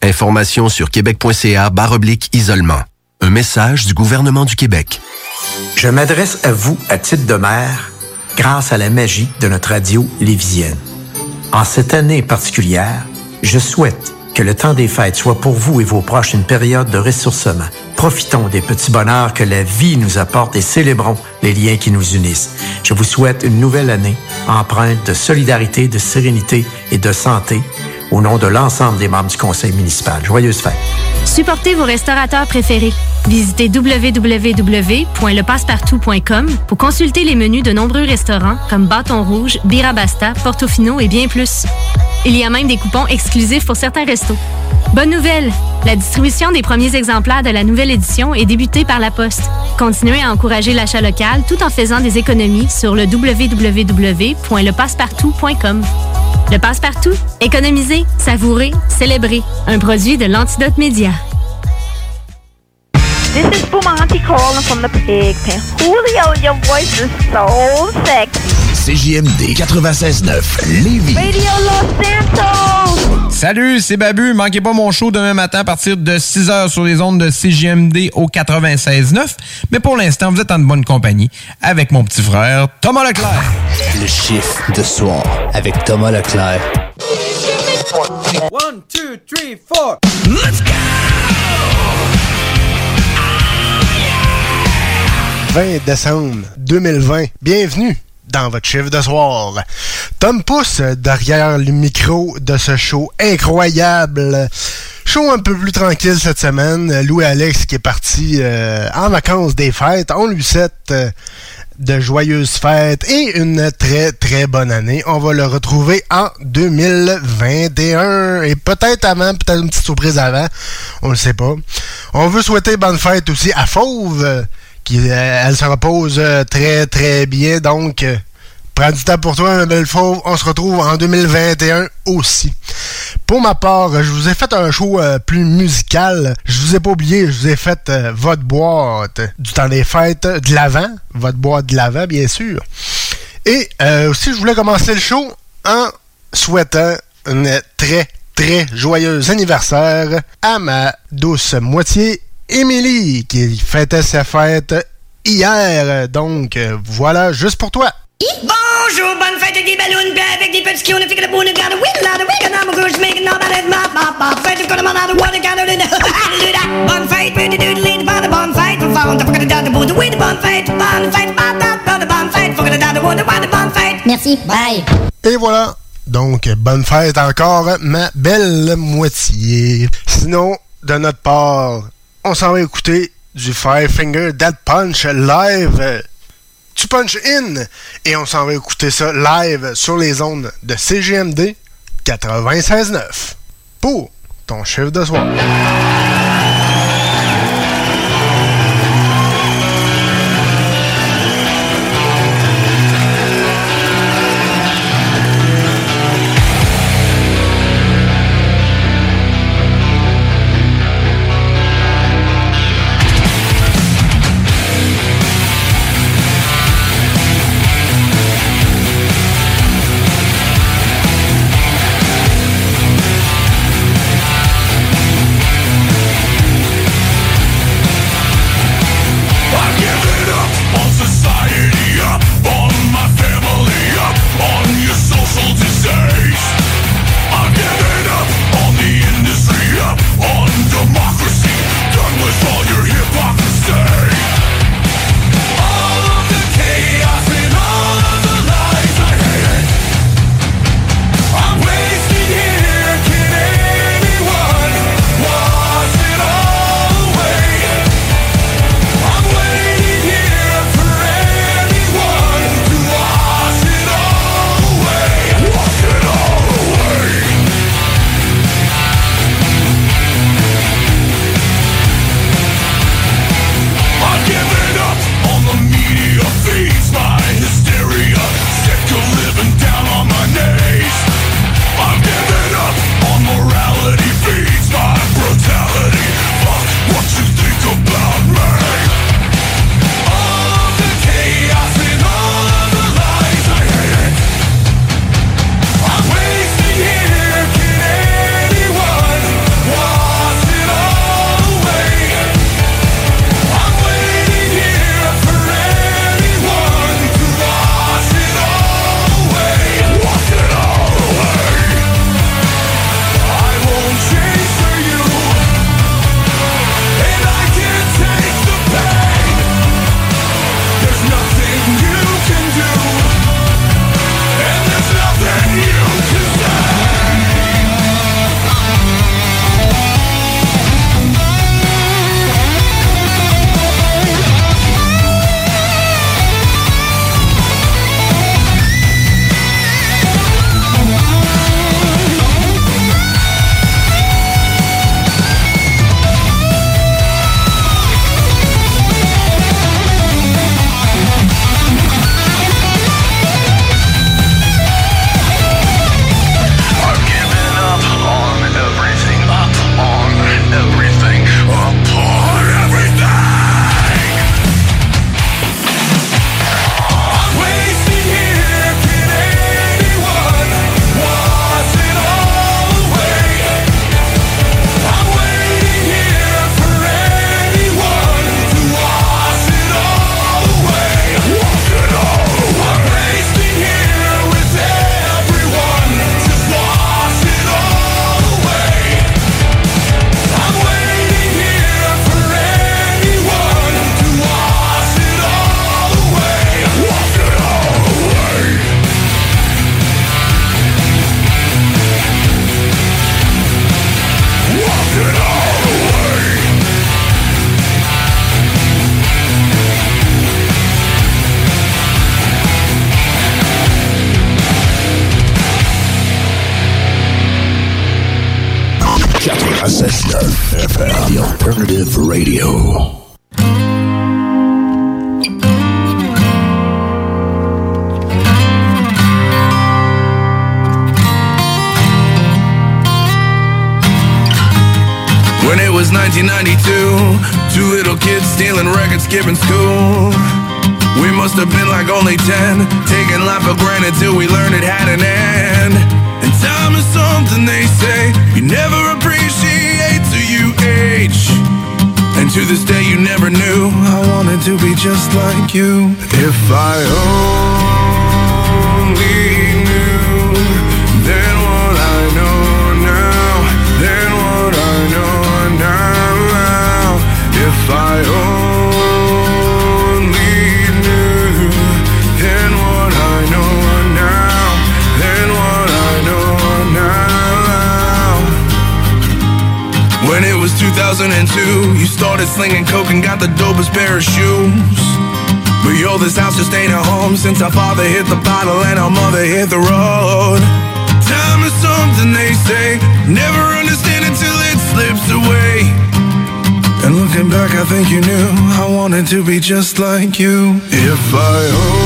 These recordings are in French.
Information sur québec.ca oblique isolement. Un message du gouvernement du Québec. Je m'adresse à vous à titre de maire grâce à la magie de notre radio lévisienne. En cette année particulière, je souhaite que le temps des fêtes soit pour vous et vos proches une période de ressourcement. Profitons des petits bonheurs que la vie nous apporte et célébrons les liens qui nous unissent. Je vous souhaite une nouvelle année empreinte de solidarité, de sérénité et de santé au nom de l'ensemble des membres du conseil municipal. Joyeuses fêtes. Supportez vos restaurateurs préférés. Visitez www.lepassepartout.com pour consulter les menus de nombreux restaurants comme Bâton Rouge, Birabasta, Portofino et bien plus. Il y a même des coupons exclusifs pour certains restos. Bonne nouvelle! La distribution des premiers exemplaires de la nouvelle édition est débutée par la Poste. Continuez à encourager l'achat local tout en faisant des économies sur le www.lepassepartout.com. Le Passe-Partout, économiser, savourer, célébrer. Un produit de l'Antidote Média. This is Bumanti calling from the pig pen. Julio, your voice is so sexy. CJMD 96.9 Lévis. Radio Los Santos! Salut, c'est Babu. Manquez pas mon show demain matin à partir de 6h sur les ondes de CJMD au 96.9. Mais pour l'instant, vous êtes en bonne compagnie avec mon petit frère Thomas Leclerc. Le chiffre de soir avec Thomas Leclerc. One, two, three, four. Let's go! 20 décembre 2020. Bienvenue dans votre chiffre de soir. Tom Pousse derrière le micro de ce show incroyable. Show un peu plus tranquille cette semaine. Louis Alex qui est parti euh, en vacances des fêtes. On lui souhaite euh, de joyeuses fêtes et une très très bonne année. On va le retrouver en 2021 et peut-être avant, peut-être une petite surprise avant. On ne sait pas. On veut souhaiter bonne fête aussi à Fauve euh, elle se repose euh, très très bien. Donc, euh, prends du temps pour toi, ma. On se retrouve en 2021 aussi. Pour ma part, je vous ai fait un show plus musical. Je vous ai pas oublié, je vous ai fait votre boîte du temps des fêtes de l'avant. Votre boîte de l'avant, bien sûr. Et aussi, je voulais commencer le show en souhaitant un très très joyeux anniversaire à ma douce moitié Émilie qui fêtait sa fête hier. Donc, voilà, juste pour toi. Bonjour, bonne fête avec des ballons, bien avec des petits qui ont fait que le bout de garde, oui, là, de week-end, I'm a goose, making all that, ma, ma, ma, fête, got a man out of water, got bonne fête, the dude, lead, by the bonne fête, we found the fucking down the boot, with the bonne fête, bonne fête, by the bonne fête, down the wood, why the bonne fête. Merci, bye. Et voilà. Donc, bonne fête encore, ma belle moitié. Sinon, de notre part, on s'en va écouter du Five Finger Dead Punch live. Tu punch in et on s'en va écouter ça live sur les ondes de CGMD 96.9 pour ton chiffre de soir. Stealing records, skipping school. We must have been like only 10, taking life for granted till we learned it had an end. And time is something they say you never appreciate till you age. And to this day, you never knew I wanted to be just like you. If I only 2002, you started slinging coke and got the dopest pair of shoes. But yo, this house just ain't a home since our father hit the bottle and our mother hit the road. Time is something they say, never understand until it slips away. And looking back, I think you knew I wanted to be just like you. If I only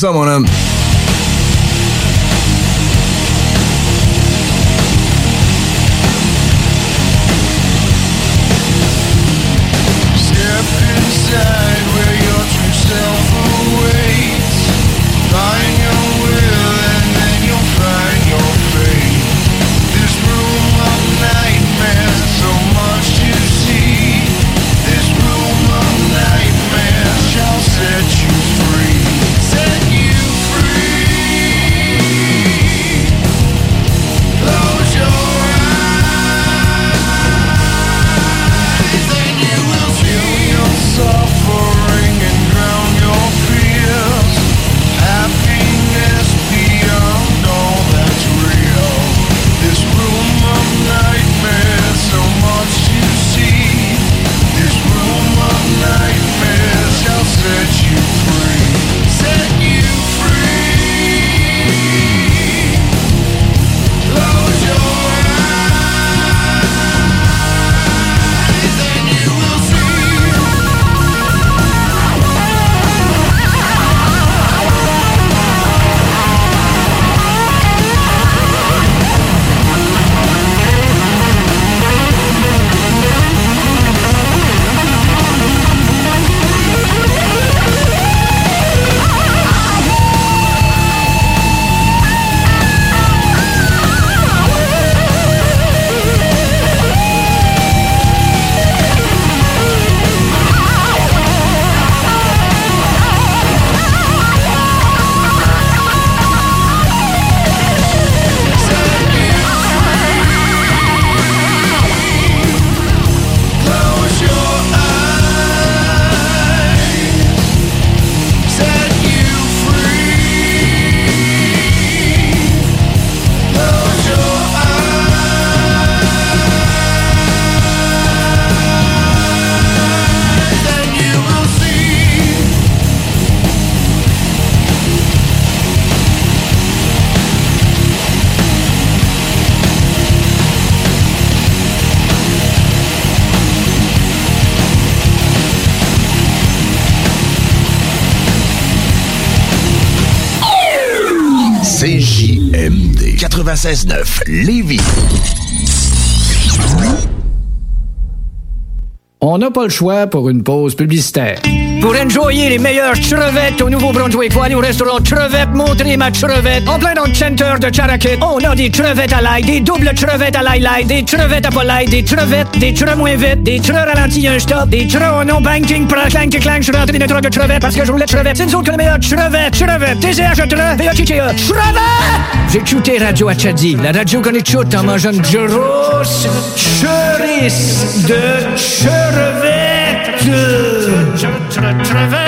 Pas pour 96.9 Lévis. On n'a pas le choix pour une pause publicitaire. Pour enjoyer les meilleures crevettes au Nouveau-Brunswick, aller au restaurant Crevette Montrer ma crevette. En plein dans le center de Charakit, on a des crevettes à l'ail, des doubles crevettes à l'ail des crevettes à pas l'ail, des crevettes, des creux moins vite, des creux ralentis un stop, des en non banking, pra clank clank, je suis rentré dans des trucs de crevettes parce que je voulais crevettes. C'est nous autres que les meilleures crevettes, crevettes, TCH, V-A-T-T-E, crevettes! J'ai écouté Radio Achadi, la radio qu'on écoute en mangeant une grosse chorice de crevettes.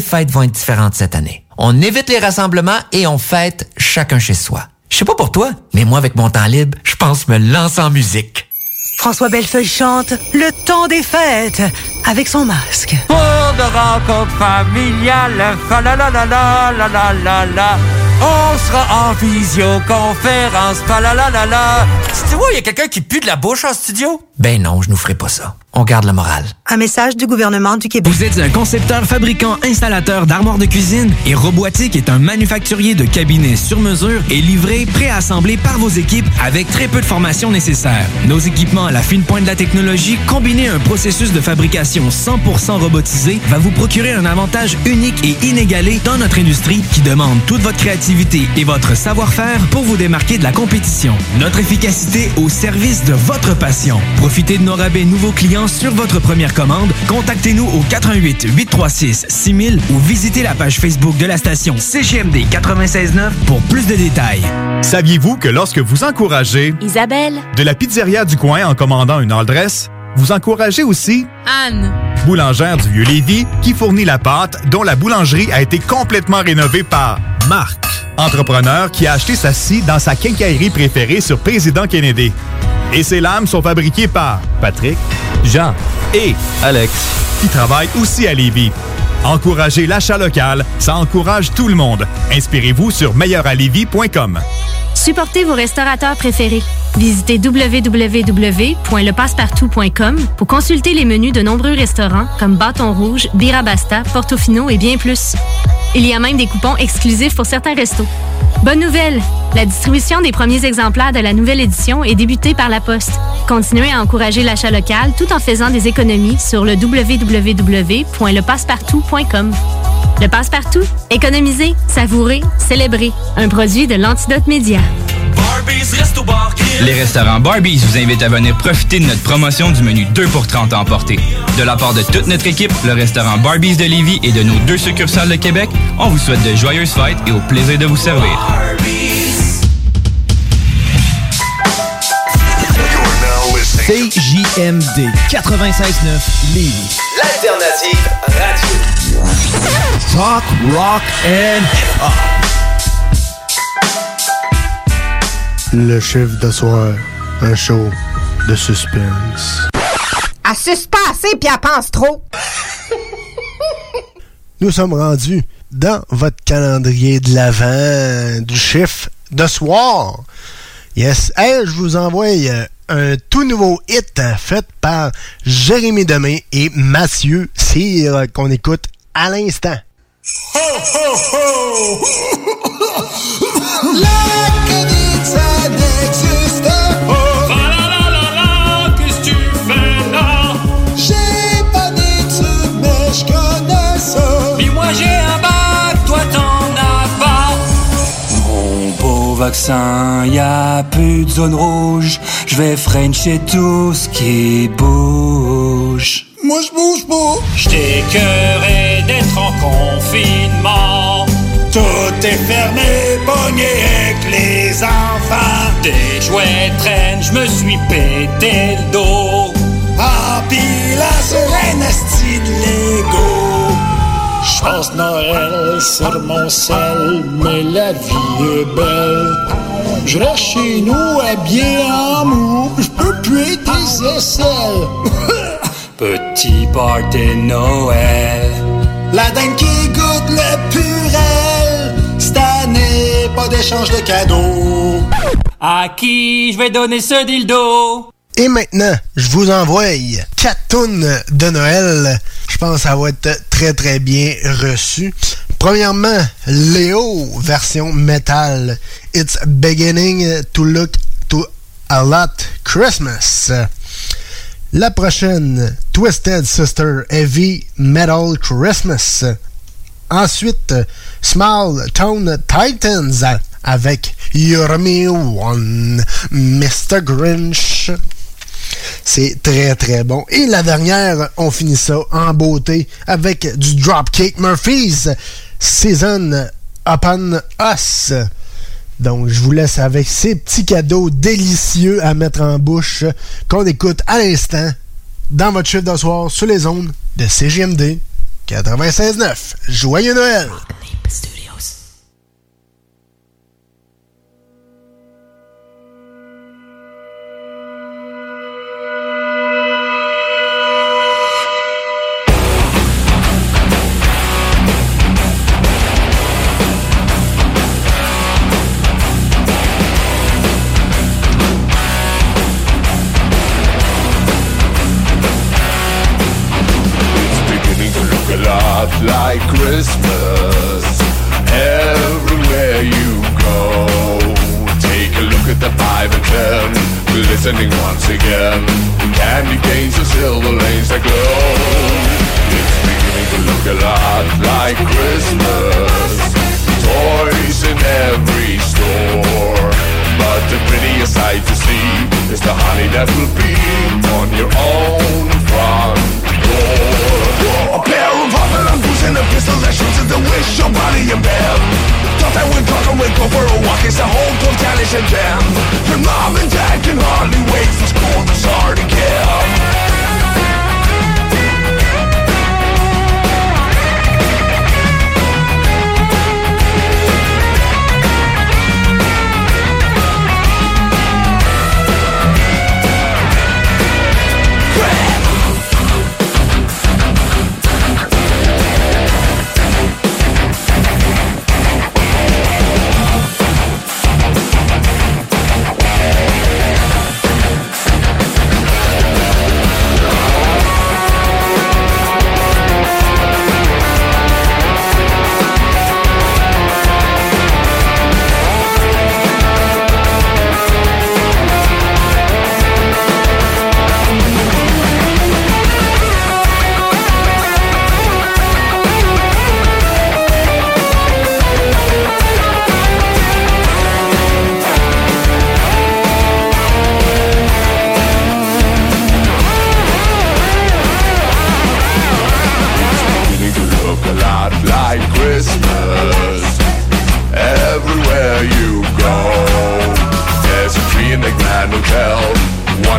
fêtes vont être différentes cette année. On évite les rassemblements et on fête chacun chez soi. Je sais pas pour toi, mais moi avec mon temps libre, je pense me lancer en musique. François Bellefeuille chante Le temps des fêtes avec son masque. Pour de rencontres familiales, fa la la la la la la la la. On sera en visioconférence, fa la la la la. Tu vois, il y a quelqu'un qui pue de la bouche en studio? Ben non, je nous ferai pas ça. On garde la morale. Un message du gouvernement du Québec. Vous êtes un concepteur, fabricant, installateur d'armoires de cuisine et Robotique est un manufacturier de cabinets sur mesure et livré, préassemblé par vos équipes avec très peu de formation nécessaire. Nos équipements à la fine pointe de la technologie, combinés à un processus de fabrication 100% robotisé, va vous procurer un avantage unique et inégalé dans notre industrie qui demande toute votre créativité et votre savoir-faire pour vous démarquer de la compétition. Notre efficacité au service de votre passion. Profitez de nos rabais nouveaux clients sur votre première commande. Contactez-nous au 88 836 6000 ou visitez la page Facebook de la station CGMD 969 pour plus de détails. Saviez-vous que lorsque vous encouragez Isabelle. de la pizzeria du coin en commandant une all dress, vous encouragez aussi Anne. Boulangère du Vieux-Lévis qui fournit la pâte dont la boulangerie a été complètement rénovée par Marc, entrepreneur qui a acheté sa scie dans sa quincaillerie préférée sur Président Kennedy. Et ses lames sont fabriquées par Patrick, Jean et Alex qui travaillent aussi à Lévis. Encouragez l'achat local, ça encourage tout le monde. Inspirez-vous sur meilleuralevis.com. Supportez vos restaurateurs préférés. Visitez www.lepassepartout.com pour consulter les menus de nombreux restaurants comme Bâton Rouge, Birabasta, Portofino et bien plus. Il y a même des coupons exclusifs pour certains restos. Bonne nouvelle! La distribution des premiers exemplaires de la nouvelle édition est débutée par la Poste. Continuez à encourager l'achat local tout en faisant des économies sur le www.lepassepartout.com. Le Passe-Partout, économiser, savourer, célébrer. Un produit de l'Antidote Média. Les restaurants Barbies vous invitent à venir profiter de notre promotion du menu 2 pour 30 à emporter. De la part de toute notre équipe, le restaurant Barbies de Lévis et de nos deux succursales de Québec, on vous souhaite de joyeuses fêtes et au plaisir de vous servir. CJMD 96.9 Lévis. L'alternative radio. Talk, rock and hip-hop. Le chiffre de soir, un show de suspense. Pas assez puis elle pense trop. Nous sommes rendus dans votre calendrier de l'avant du chiffre de soir. Yes. Hey, je vous envoie euh, un tout nouveau hit euh, fait par Jérémy Demé et Mathieu Cyr qu'on écoute à l'instant. Ho, ho, ho! vaccin, y plus de zone rouge. Je vais tout ce qui bouge. Moi je bouge pas. D'être en confinement. Tout est fermé, pogné avec les enfants. Des jouets traînent, je me suis pété le dos. Ah, pis un asti de Lego. J'passe Noël sur mon sel, mais la vie est belle. Je reste chez nous habillé en mou, je peux puer tes aisselles. Petit party de Noël. La dinde qui goûte le purel. Cette année, pas d'échange de cadeaux. À qui je vais donner ce dildo? Et maintenant, je vous envoie quatre tunes de Noël. Je pense que ça va être très très bien reçu. Premièrement, Léo, version metal. It's beginning to look to a lot Christmas. La prochaine, Twisted Sister Heavy Metal Christmas. Ensuite, Small Tone Titans avec You're One, Mr. Grinch. C'est très très bon. Et la dernière, on finit ça en beauté avec du Dropkick Murphys, Season Upon Us. Donc, je vous laisse avec ces petits cadeaux délicieux à mettre en bouche qu'on écoute à l'instant dans votre chiffre de soir sur les ondes de CGMD 96.9. Joyeux Noël!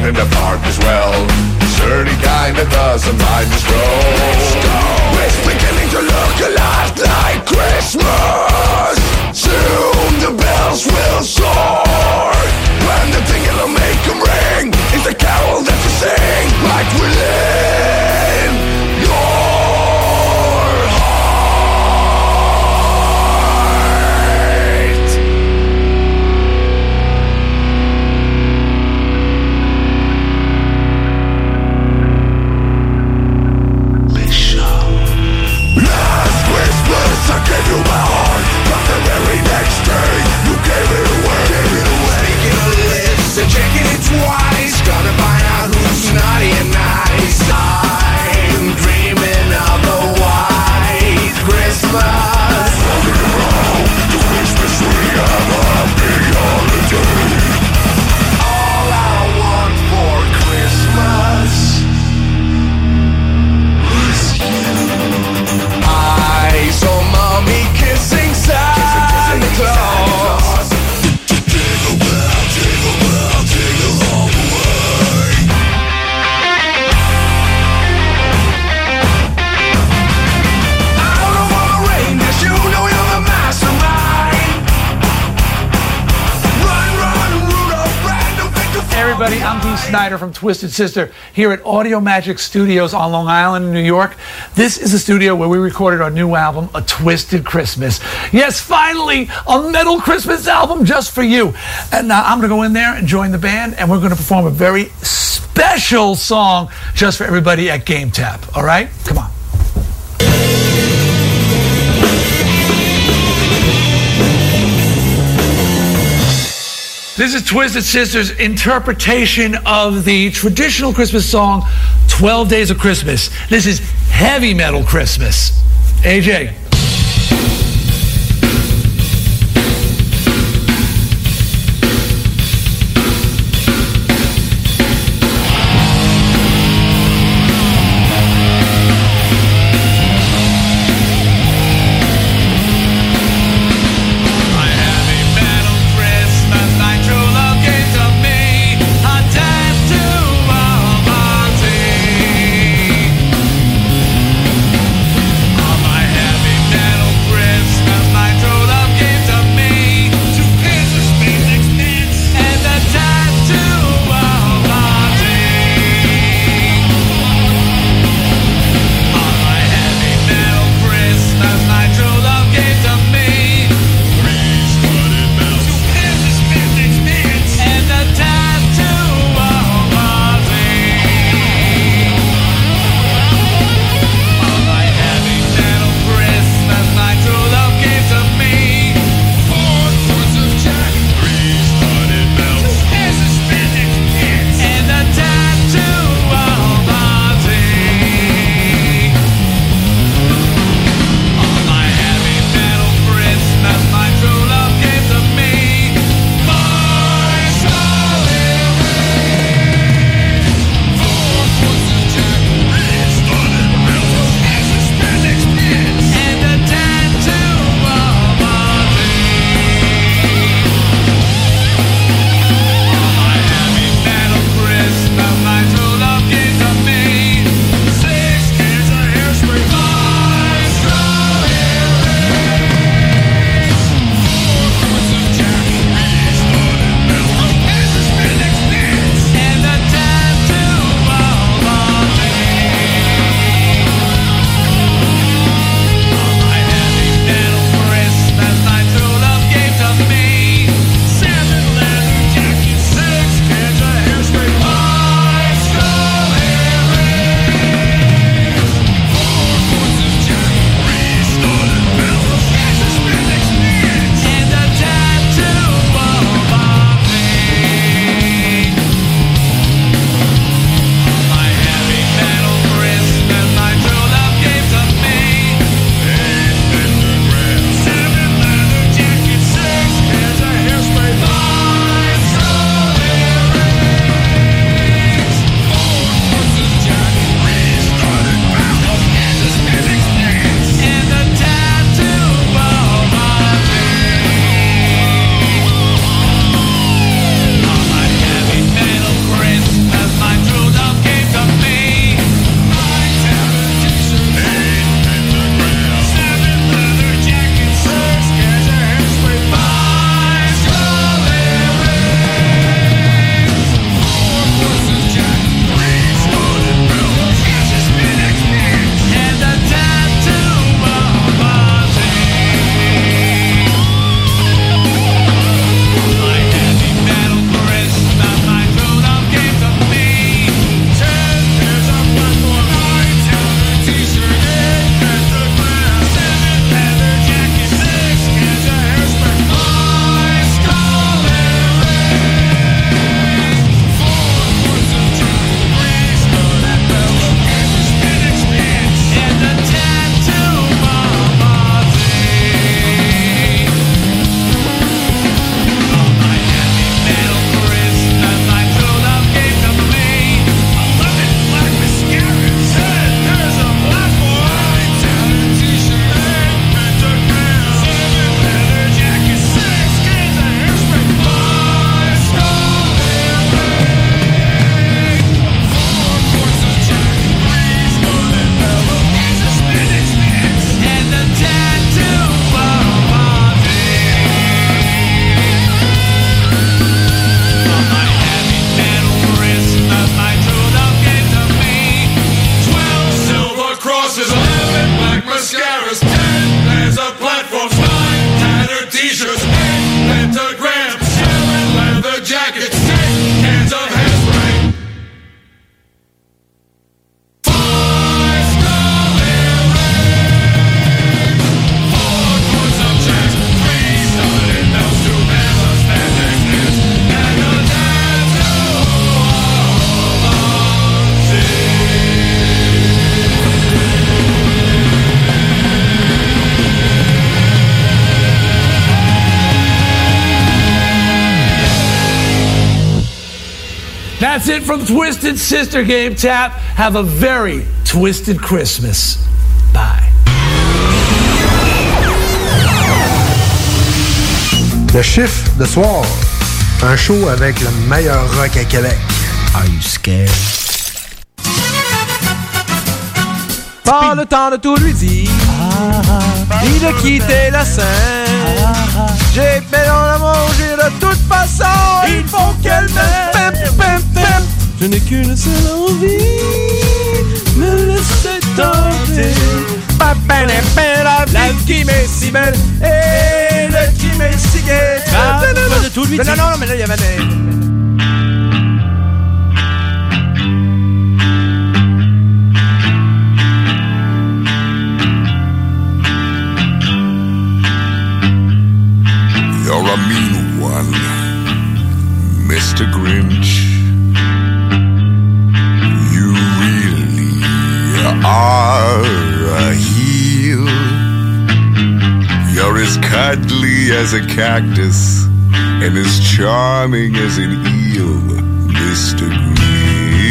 In the park as well. Sturdy kind that doesn't mind the stroll. It's beginning to look a lot like Christmas. Soon the bells will soar. When the thing will make 'em ring, it's the carol that you sing like within Snyder from Twisted Sister here at Audio Magic Studios on Long Island, New York. This is the studio where we recorded our new album, A Twisted Christmas. Yes, finally, a metal Christmas album just for you. And uh, I'm going to go in there and join the band, and we're going to perform a very special song just for everybody at Game Tap. All right? Come on. This is Twisted Sisters' interpretation of the traditional Christmas song, 12 Days of Christmas. This is heavy metal Christmas. AJ. That's it from Twisted Sister Game Tap. Have a very twisted Christmas. Bye. Le chiffre de soir. Un show avec le meilleur rock à Québec. Are you scared? Pas le temps de tout lui dire, ah, ah, ah. ni de quitter la scène. J'ai fait dans la manger de toute façon, il faut qu'elle m'aime. Je n'ai qu'une seule envie, me laisser tenter. Pa, pa, la, pa, la vie qui m'est si belle et le qui m'est si gai. Ah, Non, pas non, non, mais là, il y avait des... You're a mean one, Mr. Grinch. You really are a heel. You're as cuddly as a cactus and as charming as an eel, Mr. Grinch.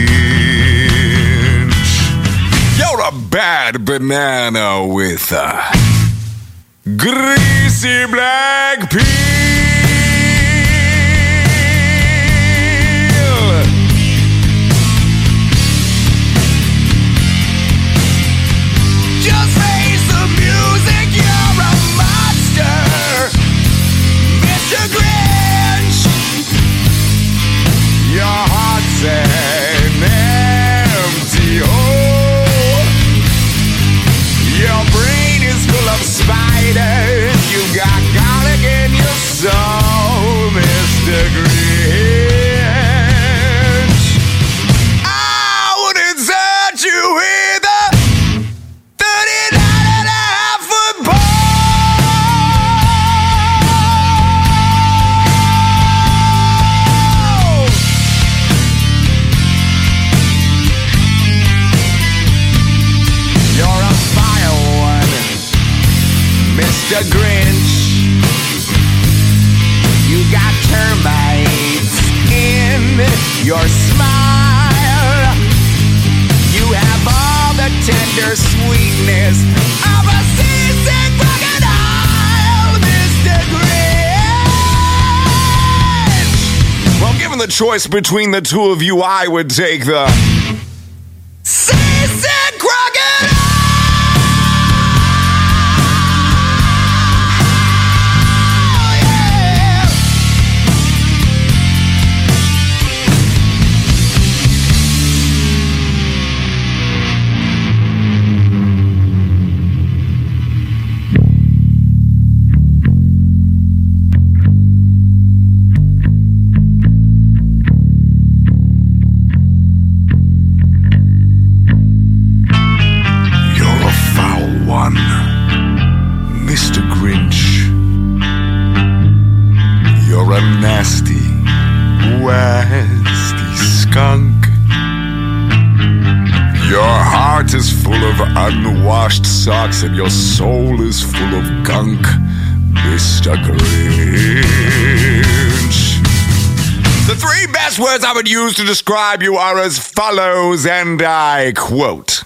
You're a bad banana with a greasy black peel. Sweetness of a seasick crocodile, Mr. Grinch. Well, given the choice between the two of you, I would take the seasick socks and your soul is full of gunk, Mr. Grinch. The three best words I would use to describe you are as follows, and I quote.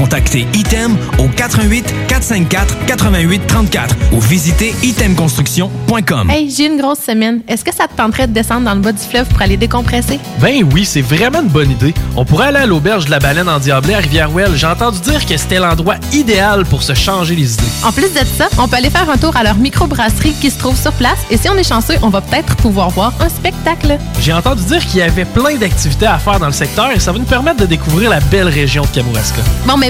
contactez ITEM au 88 454 88 34 ou visitez itemconstruction.com. Hey, j'ai une grosse semaine. Est-ce que ça te tenterait de descendre dans le bas du fleuve pour aller décompresser? Ben oui, c'est vraiment une bonne idée. On pourrait aller à l'auberge de la baleine en Diablé à Rivière-Ouelle. J'ai entendu dire que c'était l'endroit idéal pour se changer les idées. En plus de ça, on peut aller faire un tour à leur microbrasserie qui se trouve sur place et si on est chanceux, on va peut-être pouvoir voir un spectacle. J'ai entendu dire qu'il y avait plein d'activités à faire dans le secteur et ça va nous permettre de découvrir la belle région de Kamouraska. Bon, mais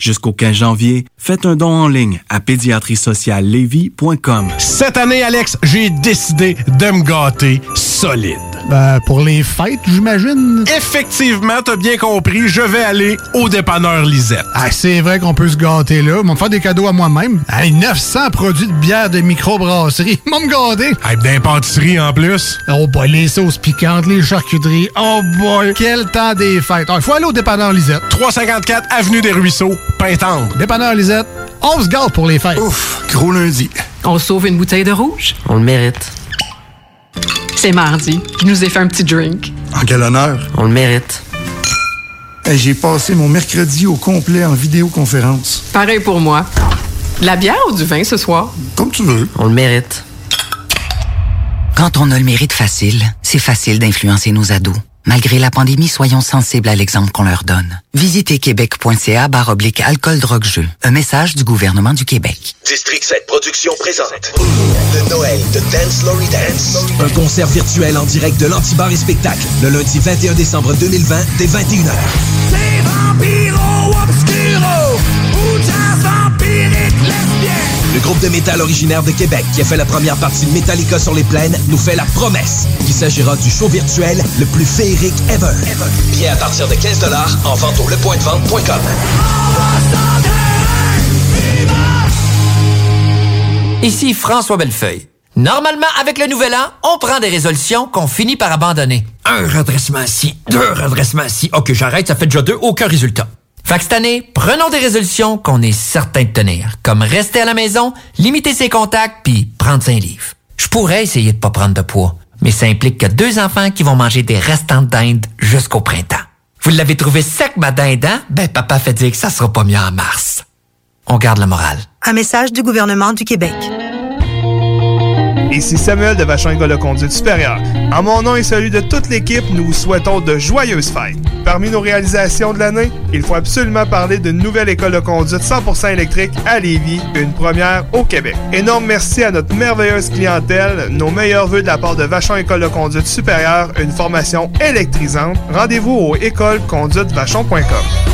Jusqu'au 15 janvier, faites un don en ligne à pédiatriesociallevy.com. Cette année, Alex, j'ai décidé de me gâter solide. Ben, pour les fêtes, j'imagine. Effectivement, t'as bien compris, je vais aller au dépanneur Lisette. Ah, c'est vrai qu'on peut se gâter là. Ils vont me faire des cadeaux à moi-même. Hey, 900 produits de bière de microbrasserie. Vont me gâter. Hey, d'impantisserie en plus. Oh boy, les sauces piquantes, les charcuteries. Oh boy, quel temps des fêtes. Il faut aller au dépanneur Lisette. 354 Avenue des Ruisseaux, Pintendre. Dépanneur Lisette, on se gâte pour les fêtes. Ouf, gros lundi. On sauve une bouteille de rouge? On le mérite. C'est mardi. Je nous ai fait un petit drink. En quel honneur? On le mérite. Hey, J'ai passé mon mercredi au complet en vidéoconférence. Pareil pour moi. De la bière ou du vin ce soir? Comme tu veux. On le mérite. Quand on a le mérite facile, c'est facile d'influencer nos ados. Malgré la pandémie, soyons sensibles à l'exemple qu'on leur donne. Visitez québec.ca barre oblique alcool drogue jeu. Un message du gouvernement du Québec. District 7 Productions présente le Noël de Dance Lory Dance. Un concert virtuel en direct de l'Antibar et Spectacle le lundi 21 décembre 2020 dès 21h. C'est Vampiro Le groupe de métal originaire de Québec qui a fait la première partie de Metallica sur les plaines nous fait la promesse qu'il s'agira du show virtuel le plus féerique ever. Billets à partir de 15 en vente au lepointdevente.com. Ici François Bellefeuille. Normalement, avec le nouvel an, on prend des résolutions qu'on finit par abandonner. Un redressement ici, deux redressements ici. Ok, j'arrête, ça fait déjà deux, aucun résultat. Fait que cette année, prenons des résolutions qu'on est certain de tenir, comme rester à la maison, limiter ses contacts, puis prendre un livre. Je pourrais essayer de pas prendre de poids, mais ça implique que deux enfants qui vont manger des restants de dinde jusqu'au printemps. Vous l'avez trouvé sec, ma dinde, hein? Ben, papa fait dire que ça sera pas mieux en mars. On garde le moral. Un message du gouvernement du Québec. Ici Samuel de Vachon École de Conduite Supérieure. En mon nom et celui de toute l'équipe, nous vous souhaitons de joyeuses fêtes. Parmi nos réalisations de l'année, il faut absolument parler d'une nouvelle école de conduite 100% électrique à Lévis, une première au Québec. Énorme merci à notre merveilleuse clientèle, nos meilleurs voeux de la part de Vachon École de Conduite Supérieure, une formation électrisante. Rendez-vous au écoleconduitevachon.com.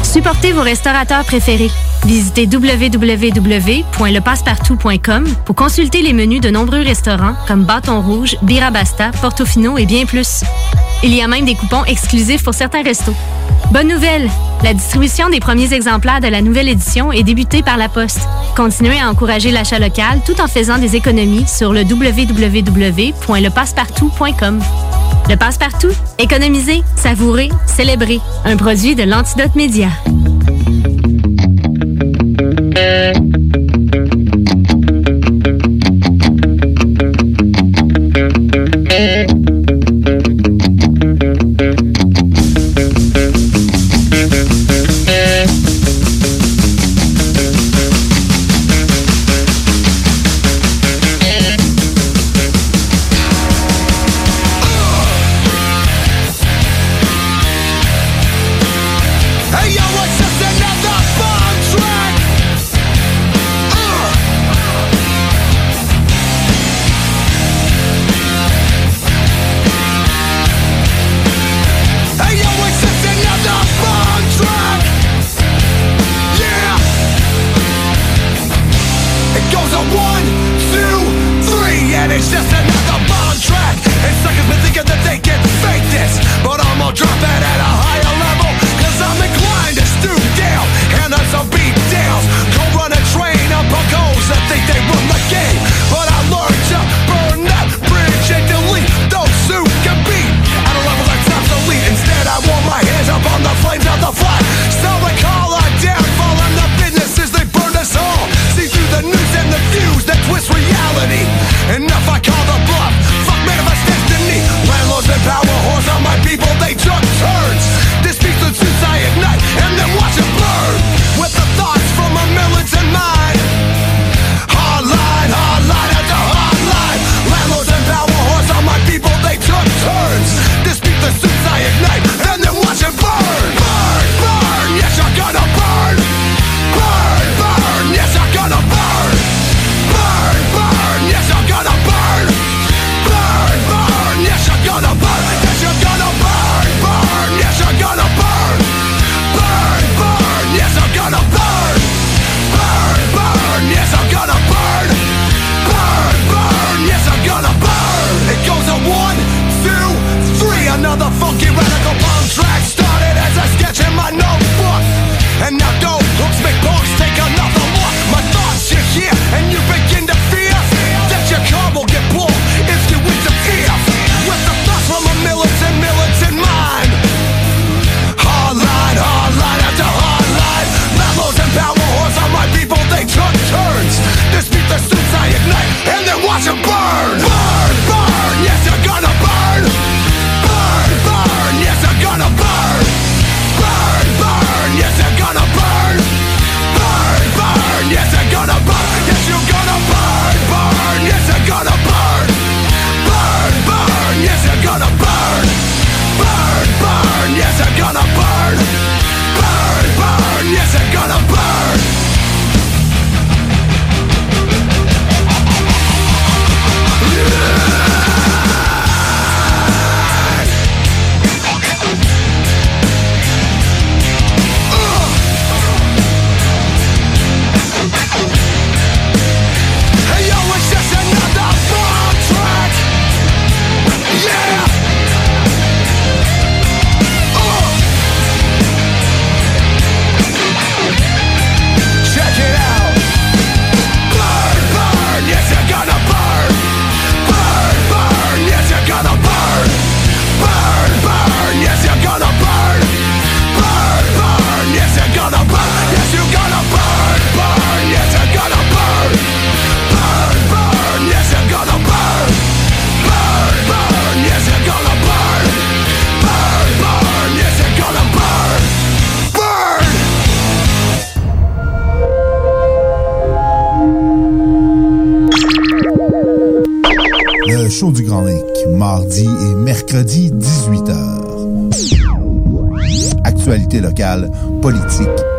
Supportez vos restaurateurs préférés. Visitez www.lepassepartout.com pour consulter les menus de nombreux restaurants comme Bâton Rouge, Birabasta, Portofino et bien plus. Il y a même des coupons exclusifs pour certains restos. Bonne nouvelle! La distribution des premiers exemplaires de la nouvelle édition est débutée par la Poste. Continuez à encourager l'achat local tout en faisant des économies sur le www.lepassepartout.com. Le Passepartout, économiser, savourer, célébrer. Un produit de l'Antidote Média.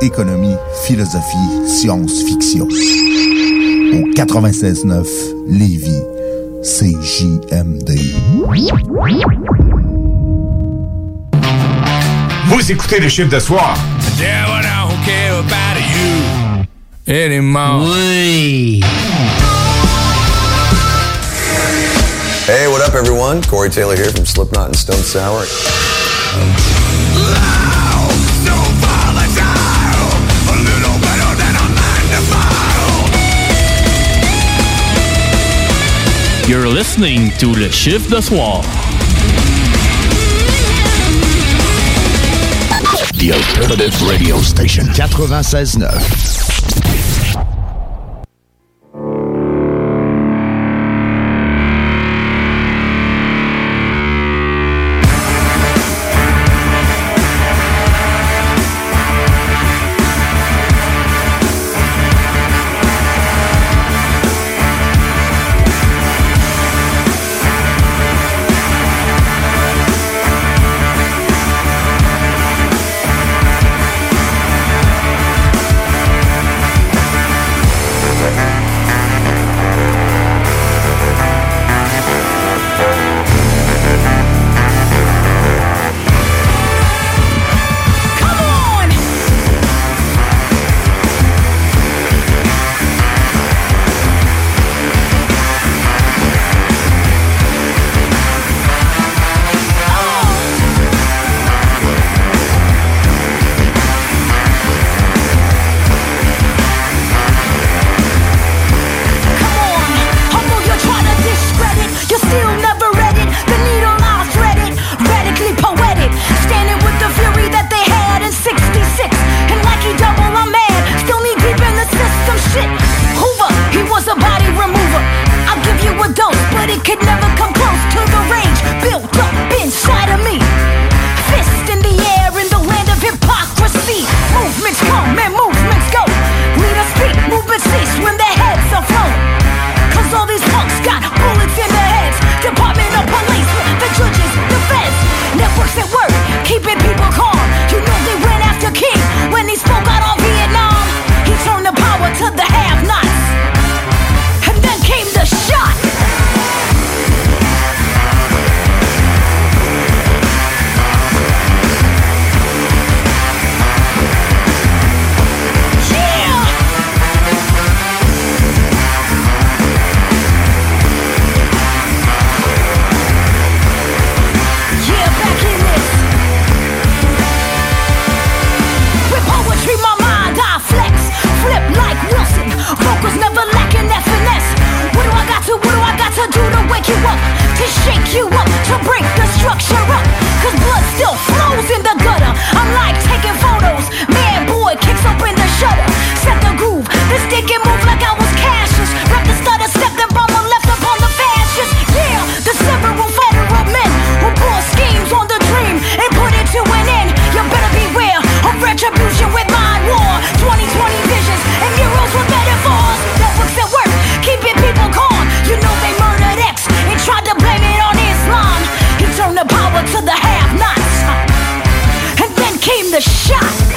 économie, philosophie, science-fiction. Au 96.9 Lévis, CJMD. Vous écoutez les chiffres de soir. Yeah, I don't care about you Hey, what up, everyone? Corey Taylor here from Slipknot and Stone Sour. You're listening to Le Chiffre de Soir. The alternative radio station. 96.9. came the shock.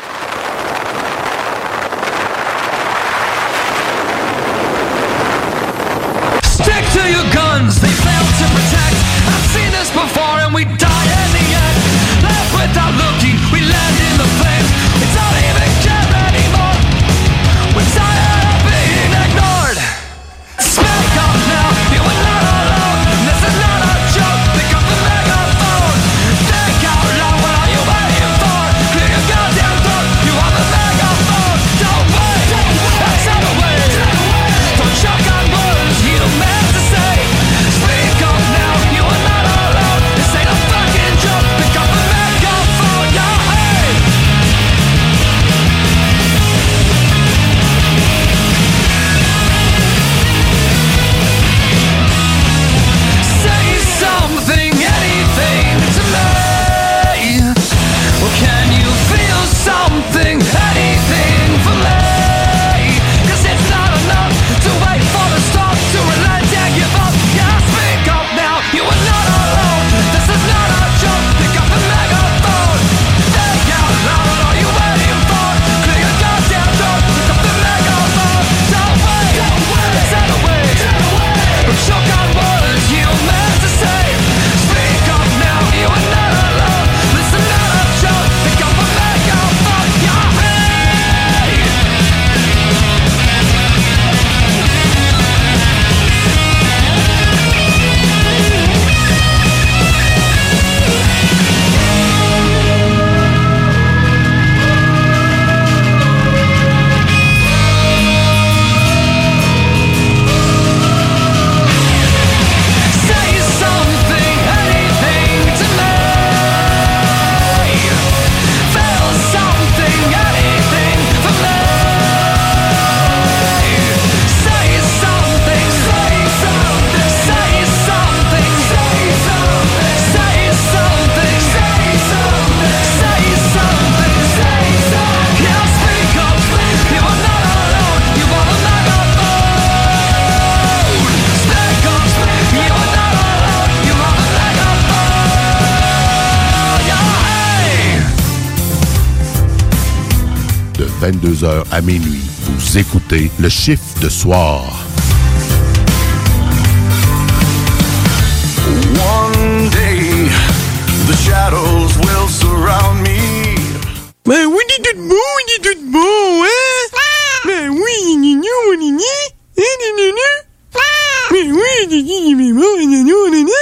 À minuit, vous écoutez le chiffre de soir. One day, the shadows will surround me. Ben oui, il est tout beau, il est tout beau, hein? Ben oui, il est est. Hein, il est? Ben oui, il est mignon, il est mignon, il est mignon,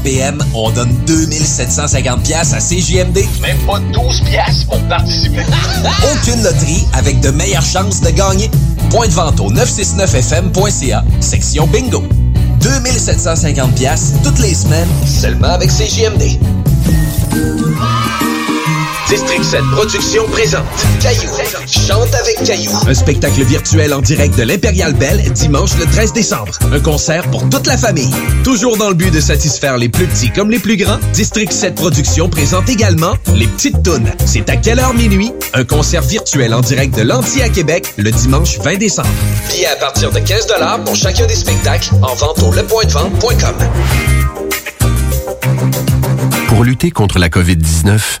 dimanches, 3h PM, on donne 2750 pièces à CJMD. Même pas 12 piastres pour participer. Aucune loterie avec de meilleures chances de gagner. Point de vente au 969fm.ca, section bingo. 2750 pièces toutes les semaines, seulement avec CJMD. District 7 Productions présente Caillou. Chante avec Caillou. Un spectacle virtuel en direct de l'Impérial Belle dimanche le 13 décembre. Un concert pour toute la famille. Toujours dans le but de satisfaire les plus petits comme les plus grands, District 7 Productions présente également Les Petites Tounes. C'est à quelle heure minuit? Un concert virtuel en direct de l'Anti à Québec le dimanche 20 décembre. Billets à partir de 15 pour chacun des spectacles en vente au lepointdevente.com. Pour lutter contre la COVID-19,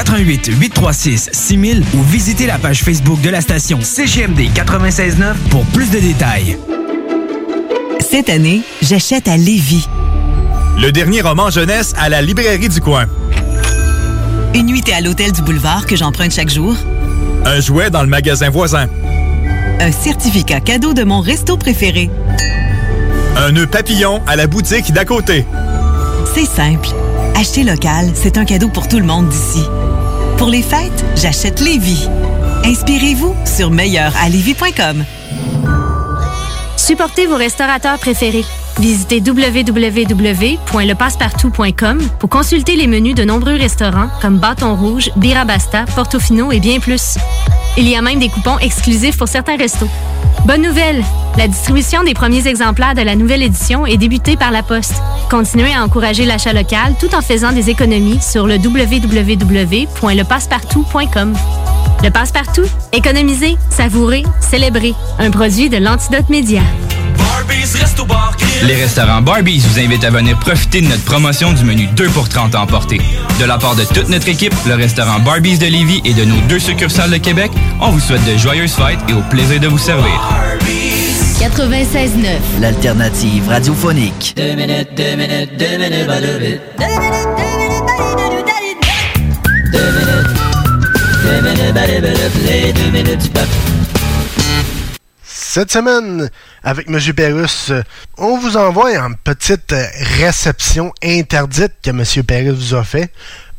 88 836 6000 ou visitez la page Facebook de la station CGMD 96.9 pour plus de détails. Cette année, j'achète à Lévis. Le dernier roman jeunesse à la librairie du coin. Une nuitée à l'hôtel du boulevard que j'emprunte chaque jour. Un jouet dans le magasin voisin. Un certificat cadeau de mon resto préféré. Un nœud papillon à la boutique d'à côté. C'est simple. Acheter local, c'est un cadeau pour tout le monde d'ici. Pour les fêtes, j'achète Lévis. Inspirez-vous sur meilleuralevis.com. Supportez vos restaurateurs préférés. Visitez www.lepassepartout.com pour consulter les menus de nombreux restaurants comme Bâton Rouge, Birabasta, Portofino et bien plus. Il y a même des coupons exclusifs pour certains restos. Bonne nouvelle! La distribution des premiers exemplaires de la nouvelle édition est débutée par la Poste. Continuez à encourager l'achat local tout en faisant des économies sur le www.lepassepartout.com. Le Passepartout, économiser, savourer, célébrer. Un produit de l'Antidote Média. Les restaurants Barbies vous invitent à venir profiter de notre promotion du menu 2 pour 30 à emporter. De la part de toute notre équipe, le restaurant Barbies de Lévis et de nos deux succursales de Québec, on vous souhaite de joyeuses fêtes et au plaisir de vous servir. 96.9, L'alternative radiophonique. Deux minutes, deux minutes, deux minutes, pas deux minutes. Deux minutes, deux minutes, pas deux minutes, deux minutes. Deux minutes, pas deux minutes, les deux minutes du peuple. Cette semaine, avec M. Pérus, on vous envoie une petite réception interdite que M. Pérus vous a fait.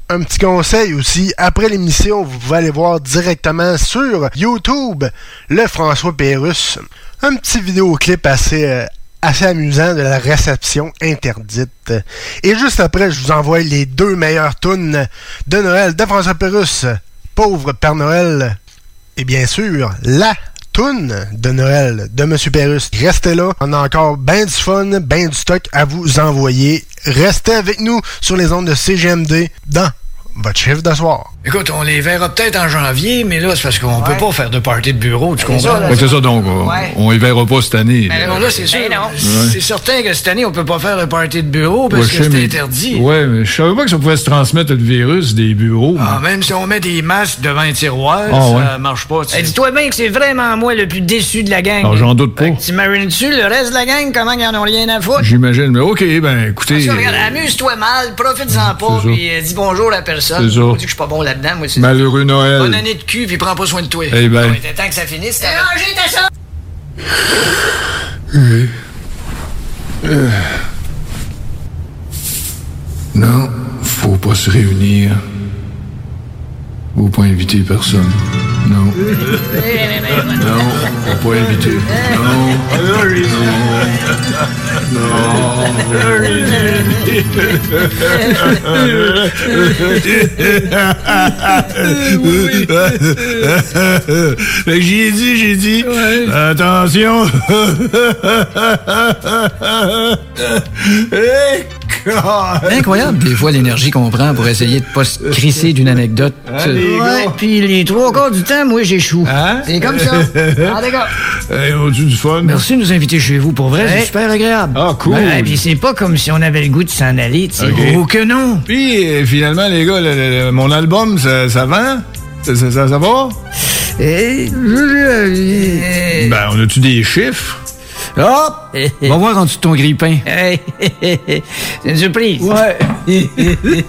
Un petit conseil aussi, après l'émission, vous pouvez aller voir directement sur YouTube le François Pérus. Un petit vidéoclip assez, euh, assez amusant de la réception interdite. Et juste après, je vous envoie les deux meilleures tunes de Noël de François Pérus. Pauvre Père Noël. Et bien sûr, la toune de Noël de M. Pérus. Restez là, on a encore ben du fun, ben du stock à vous envoyer. Restez avec nous sur les ondes de CGMD dans votre chiffre de. Écoute, on les verra peut-être en janvier, mais là, c'est parce qu'on peut pas faire de party de bureau, tu comprends? là, Ouais, c'est ça donc. on- Ouais. On y verra pas cette année. Mais non, là, c'est sûr. Ouais. C'est certain que cette année, on peut pas faire de party de bureau parce Ouais, que c'est mais- interdit. Ouais, mais je savais pas que ça pouvait se transmettre le virus des bureaux. Ah, même si on met des masques devant un tiroir, Ah, ça ouais. marche pas. tu sais. dis-toi bien que c'est vraiment moi le plus déçu de la gang. Alors, j'en doute pas. Fait que T'imagines dessus, le reste de la gang, comment ils en ont rien à foutre? J'imagine. Mais OK, ben écoutez. Ça, regarde, amuse-toi mal, profite-en pas, puis euh, dis bonjour à personne. C'est ça. Que je suis pas bon là-dedans, moi. c'est- Malheureux Noël. Bonne année de cul, puis prends pas soin de toi. Eh ben. T'es temps que ça finisse. T'as rangé ta chambre! Oui. Euh. Non, faut pas se réunir. Faut pas inviter personne. Non. Non, faut pas inviter. Non. Fait que j'ai dit, j'ai dit, attention. Eh, Incroyable, des fois, l'énergie qu'on prend pour essayer de pas se crisser d'une anecdote. Hein, les ouais, puis les trois quarts du temps, moi, j'échoue. Hein? C'est comme ça. Ah, d'accord. Hey, on-tu du fun? Merci de nous inviter chez vous, pour vrai, c'est super agréable. Ah, cool. Ouais, puis c'est pas comme si on avait le goût de s'en aller, tu sais. Ok. Oh que non! Puis, euh, finalement, les gars, le- le- le- mon album, ça, ça vend? Ça, ça, ça- ça va? Eh, Ben, on a-tu des chiffres? Hop! Va voir en dessous de ton grille-pain. C'est une surprise. Ouais.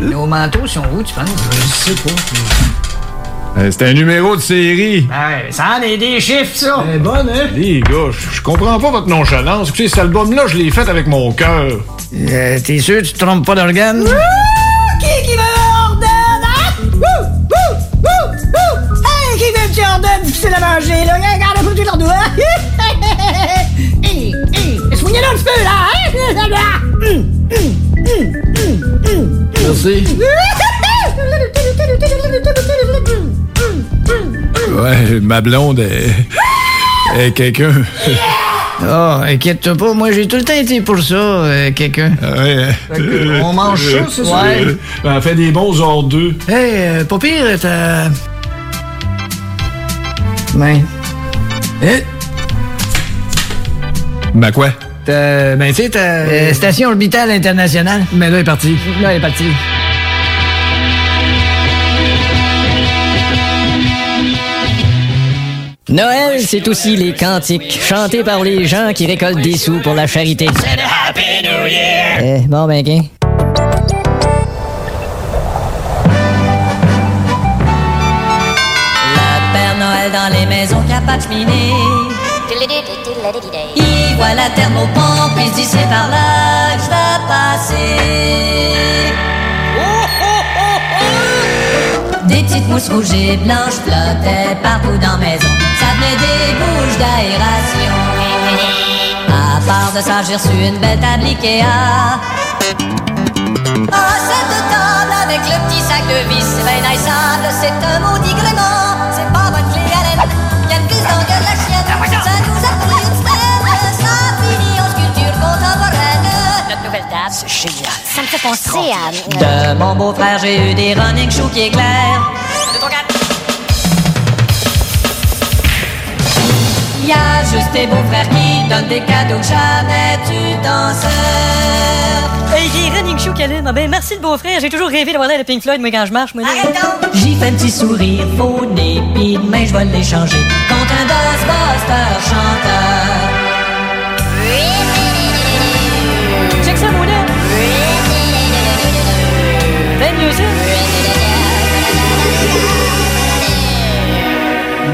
Nos manteaux sont où, tu penses? Je sais pas. Euh, C'est un numéro de série. Ouais, ça en est des chiffres, ça. C'est bonne, hein? Les gars, je- comprends pas votre nonchalance. Écoutez, cet album-là, je l'ai fait avec mon cœur. Euh, T'es sûr que tu te trompes pas d'organe? Qui qui veut ordonne? Wouh! Wouh! Wouh! Ordonne difficile à manger, là? Regarde peu tout leur doigt. Hé, hé, soignez là un petit peu, là, hein? Merci. Ouais, ma blonde est, est quelqu'un. Oh, inquiète-toi pas, moi j'ai tout le temps été pour ça, euh, quelqu'un. Ouais. que on mange ça, c'est ça? Ouais. Elle fait des bons hors d'eux. Hey, euh, pas pire, t'as. Ben. Hein? Ben quoi? T'as. Ben, tu sais, t'as. Euh, Station orbitale internationale. Mais là, elle est partie. Là, elle est partie. Noël, c'est aussi les cantiques chantés par les gens qui récoltent des sous pour la charité. Happy New Year! Eh, bon, ben, ok. Dans les maisons qui a pas de cheminée. Il voit la puis il se dit c'est par là que je vais passer. Des petites mousses rouges et blanches flottaient partout dans maison. Ça venait des bouches d'aération. À part de ça, j'ai reçu une belle table Ikea. Ah, cette table avec le petit sac de vis, c'est bien niceable, c'est un maudit c'est génial. Ça me fait penser à... De mon beau-frère, j'ai eu des running shoes qui éclairent. De ton calme. Y a juste tes beaux-frères qui donnent des cadeaux que jamais tu t'en sers. Hey, j'ai running shoe, Kaline. Ah ben, merci le beau-frère. J'ai toujours rêvé d'avoir l'air de Pink Floyd, moi, quand je marche, moi. J'y fais un petit sourire faux pis demain je vais l'échanger contre un Dustbuster chanteur.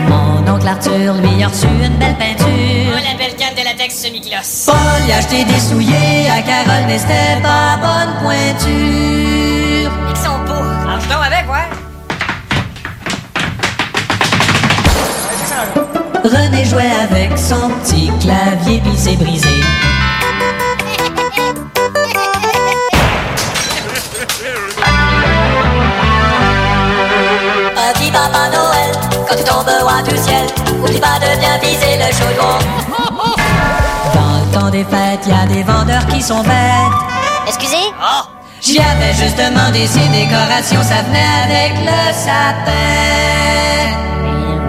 Mon oncle Arthur lui a reçu une belle peinture. Oh, la belle canne de latex semi-gloss. Paul y a acheté des souliers à Carole, mais c'était pas bonne pointure. Ils sont beaux. Marche donc avec, ouais. René jouait avec son petit clavier puis c'est brisé. Papa Noël, quand tu tombes au du ciel, oublie pas de bien viser le chaudron. Dans le temps des fêtes, y a des vendeurs qui sont bêtes. Excusez? Oh! J'y avais juste demandé si décoration ça venait avec le sapin.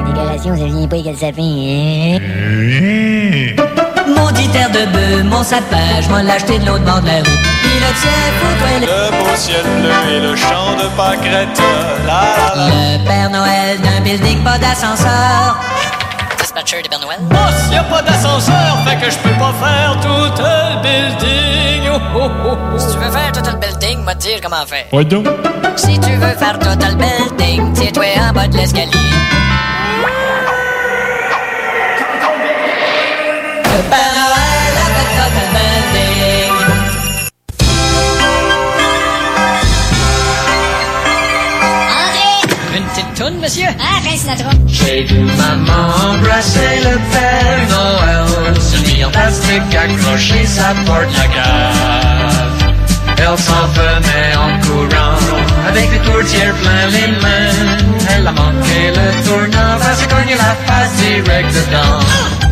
Décoration, ça vient pas avec le sapin, hein? Dit air de bœuf, mon sapin, je m'en l'ai acheté de l'autre bord de la route. Puis le tien, fous-toi le... Le beau ciel bleu et le chant de pâquerette. La la la. Le Père Noël d'un building, pas d'ascenseur. Dispatcher de Père Noël. Boss, y a pas d'ascenseur, fait que je peux pas faire tout le building. Oh, oh, oh, oh. Si tu veux faire Total Building, va te dire comment faire. Ouais, donc. Si tu veux faire Total Building, tiens-toi en bas de l'escalier. Monsieur? Ah, Frank Sinatra. J'ai vu maman embrasser le Père Noël, se mit en plastique accroché sa porte la cave. Elle s'en venait en courant, avec les tourtières plein les mains. Elle a manqué le tournant, va se cogner la face direct dedans.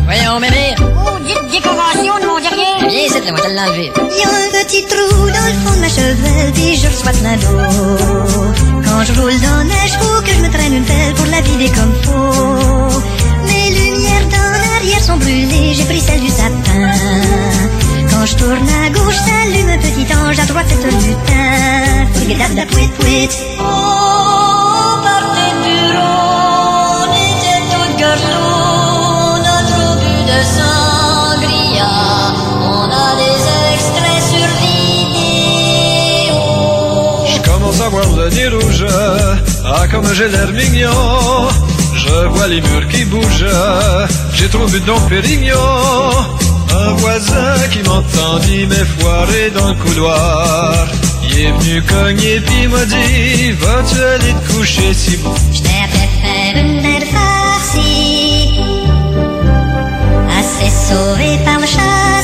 Voyons, mémé. Oh, dites décoration de va te l'enlever. Il y a un petit trou dans le fond de ma chevelle, puis je reçois plein d'eau. Quand je roule dans la neige, faut que je me traîne une pelle pour la vider comme faut. Mes lumières dans l'arrière sont brûlées, j'ai pris celle du sapin. Quand je tourne à gauche, s'allume un petit ange, à droite c'est un lutin. Fouille la pouette pouette. Oh, partez du rond, ni rouge. Ah, comme j'ai l'air mignon. Je vois les murs qui bougent. J'ai de Dom Pérignon. Un voisin qui m'entendit m'effoirer dans le couloir. Il est venu cogner puis m'a dit Vas-tu aller te coucher si bon Je appelé faire une belle farcie Assez sauvé par le châssis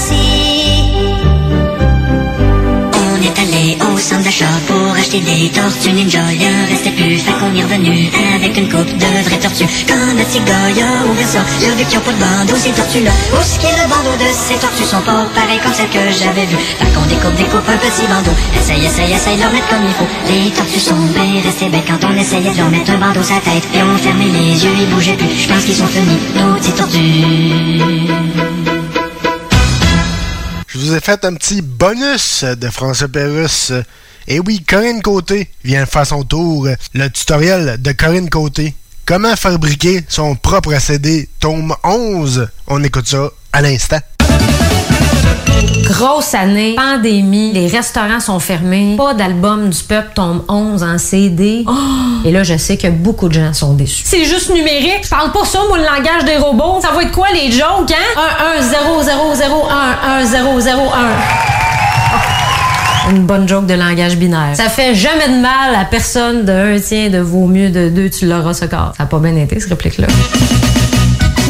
d'achat pour acheter des tortues. Ninja en restait plus, fait qu'on est revenu. Avec une coupe de vraies tortues. Petit gars il a ouvert ça, a vu qu'ils ont pas de bandeau ces tortues-là Où ce qui est le bandeau de ces tortues sont pas pareils comme celles que j'avais vues. Fait découpe, découpe un petit bandeau. Essaye, essaye, essaye leur mettre comme il faut. Les tortues sont bien restées belles quand on essayait de leur mettre un bandeau sa tête. Et on fermait les yeux, ils bougeaient plus. Je pense qu'ils sont finis, nos petites tortues Je vous ai fait un petit bonus de François Pérusse. Et oui, Corinne Côté vient faire son tour. Le tutoriel de Corinne Côté. Comment fabriquer son propre CD tome 11. On écoute ça à l'instant. Grosse année, pandémie, les restaurants sont fermés, pas d'album du peuple tombe 11 en CD. Oh! Et là, je sais que beaucoup de gens sont déçus. C'est juste numérique, je parle pas ça, moi, le langage des robots. Ça va être quoi les jokes, hein? 1 1 0 0 0 1 1 0 0 1 une bonne joke de langage binaire. Ça fait jamais de mal à personne de un tiens de vaut mieux de deux tu l'auras ce corps. Ça a pas bien été, ce réplique-là. Je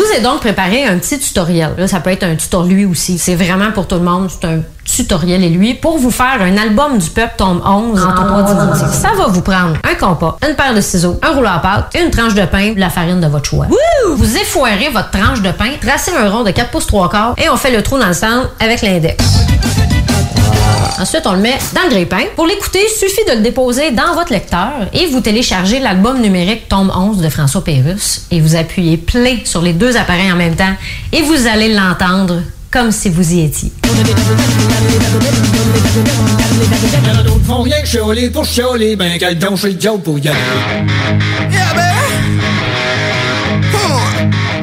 vous ai donc préparé un petit tutoriel. Là, ça peut être un tutoriel lui aussi. C'est vraiment pour tout le monde. C'est un tutoriel et lui pour vous faire un album du peuple tome 11 en trois dimensions. Ça va vous prendre un compas, une paire de ciseaux, un rouleau à pâte, une tranche de pain, de la farine de votre choix. Vous effoirez votre tranche de pain, tracez un rond de 4 pouces 3 quarts et on fait le trou dans le centre avec l'index. Ensuite, on le met dans le grille-pain. Pour l'écouter, il suffit de le déposer dans votre lecteur et vous téléchargez l'album numérique Tome 11 de François Pérusse et vous appuyez play sur les deux appareils en même temps et vous allez l'entendre comme si vous y étiez.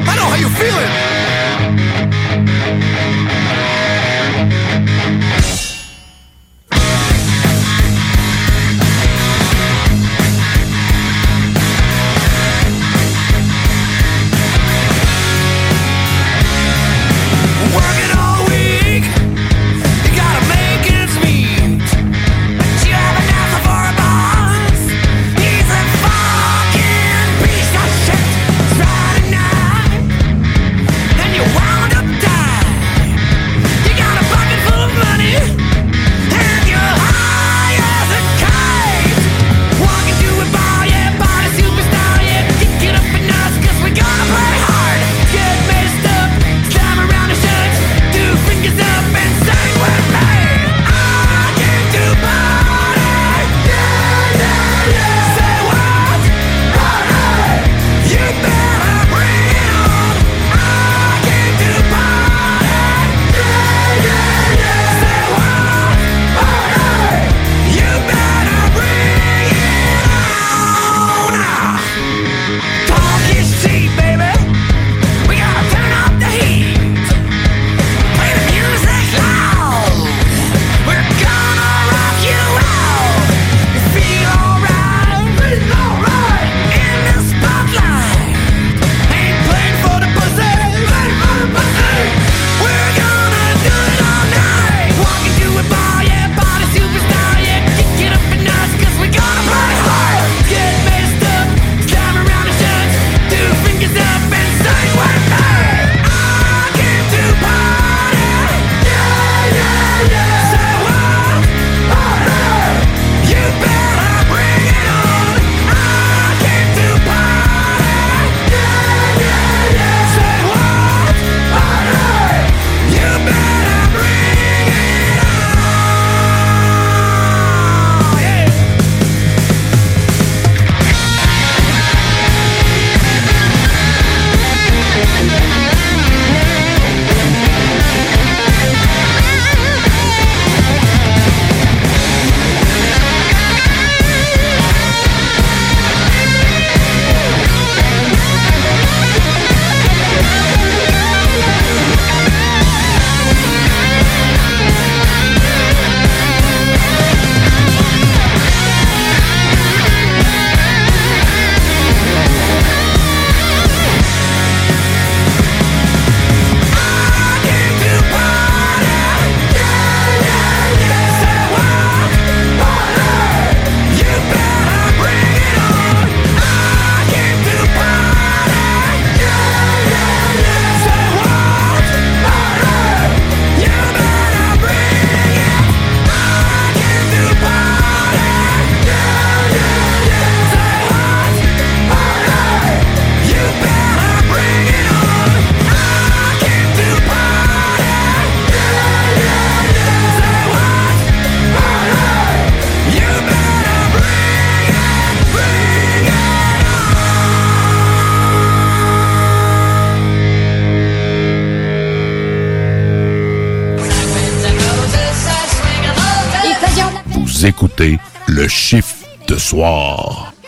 I know how you.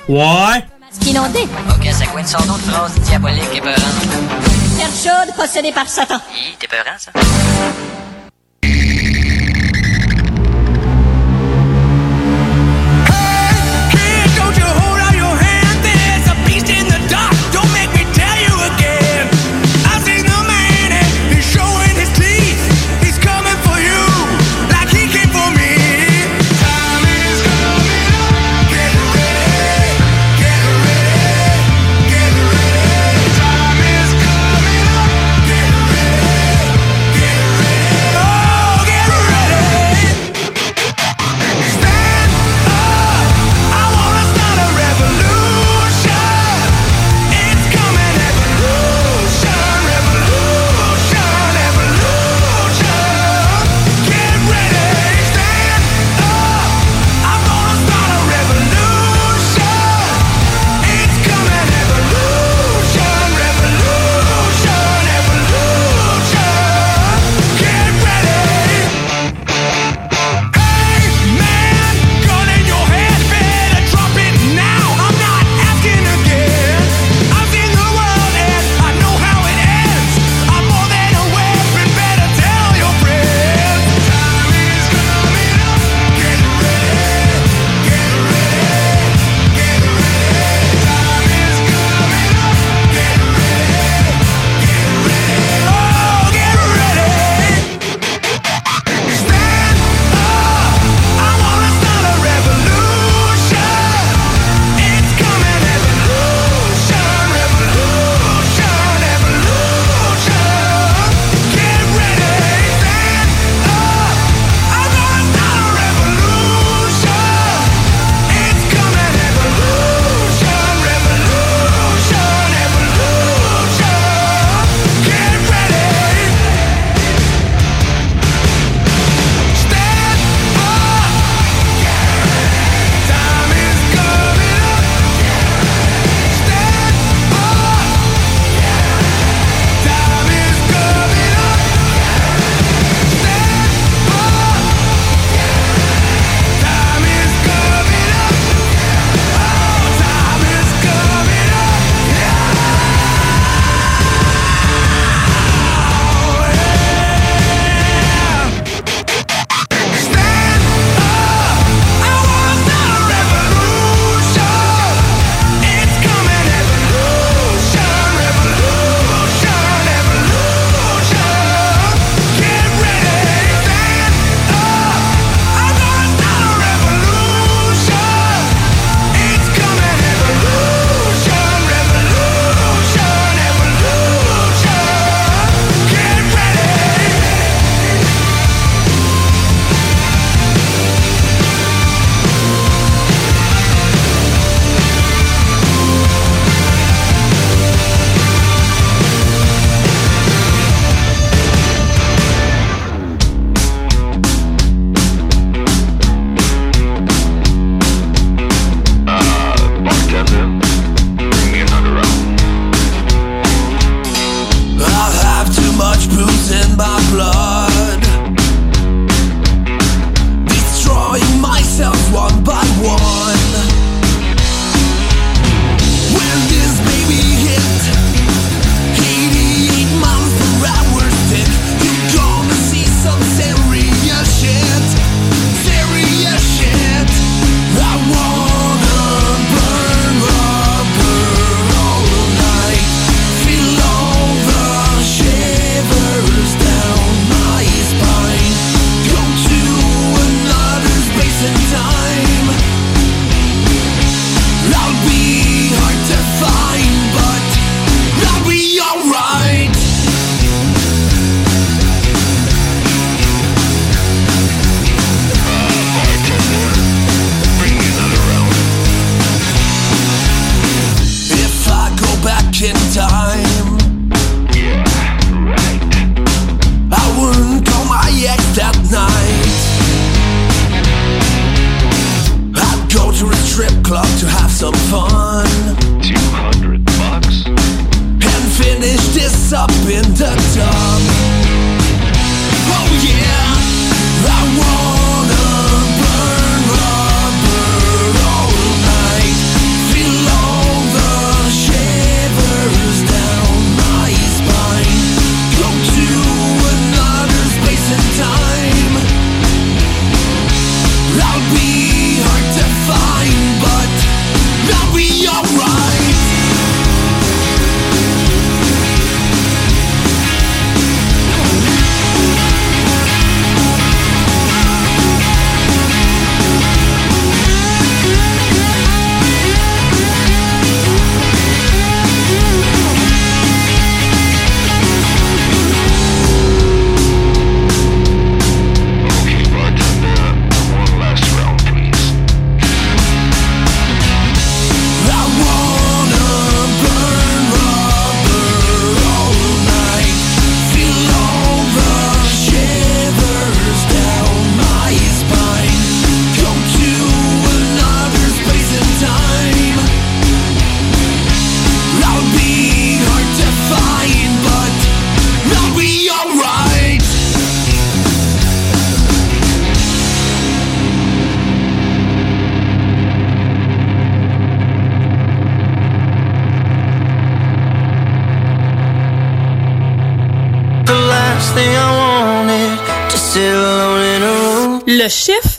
Ouais. Inondé. Ok, ça coûte sans doute phrase diabolique et peurante. Terre chaude possédée par Satan. Hi, t'es peurant, ça?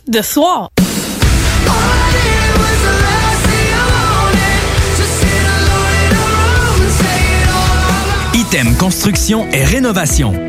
De soir. Item Construction et Rénovation.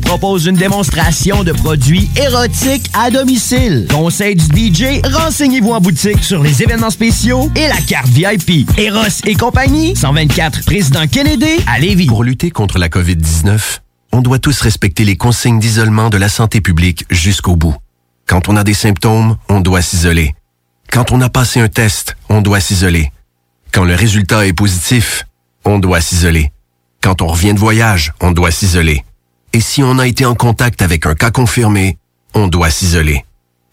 propose une démonstration de produits érotiques à domicile. Conseil du DJ, renseignez-vous en boutique sur les événements spéciaux et la carte VIP. Eros et compagnie, 124 Président Kennedy à Lévis. Pour lutter contre la COVID-19, on doit tous respecter les consignes d'isolement de la santé publique jusqu'au bout. Quand on a des symptômes, on doit s'isoler. Quand on a passé un test, on doit s'isoler. Quand le résultat est positif, on doit s'isoler. Quand on revient de voyage, on doit s'isoler. Et si on a été en contact avec un cas confirmé, on doit s'isoler.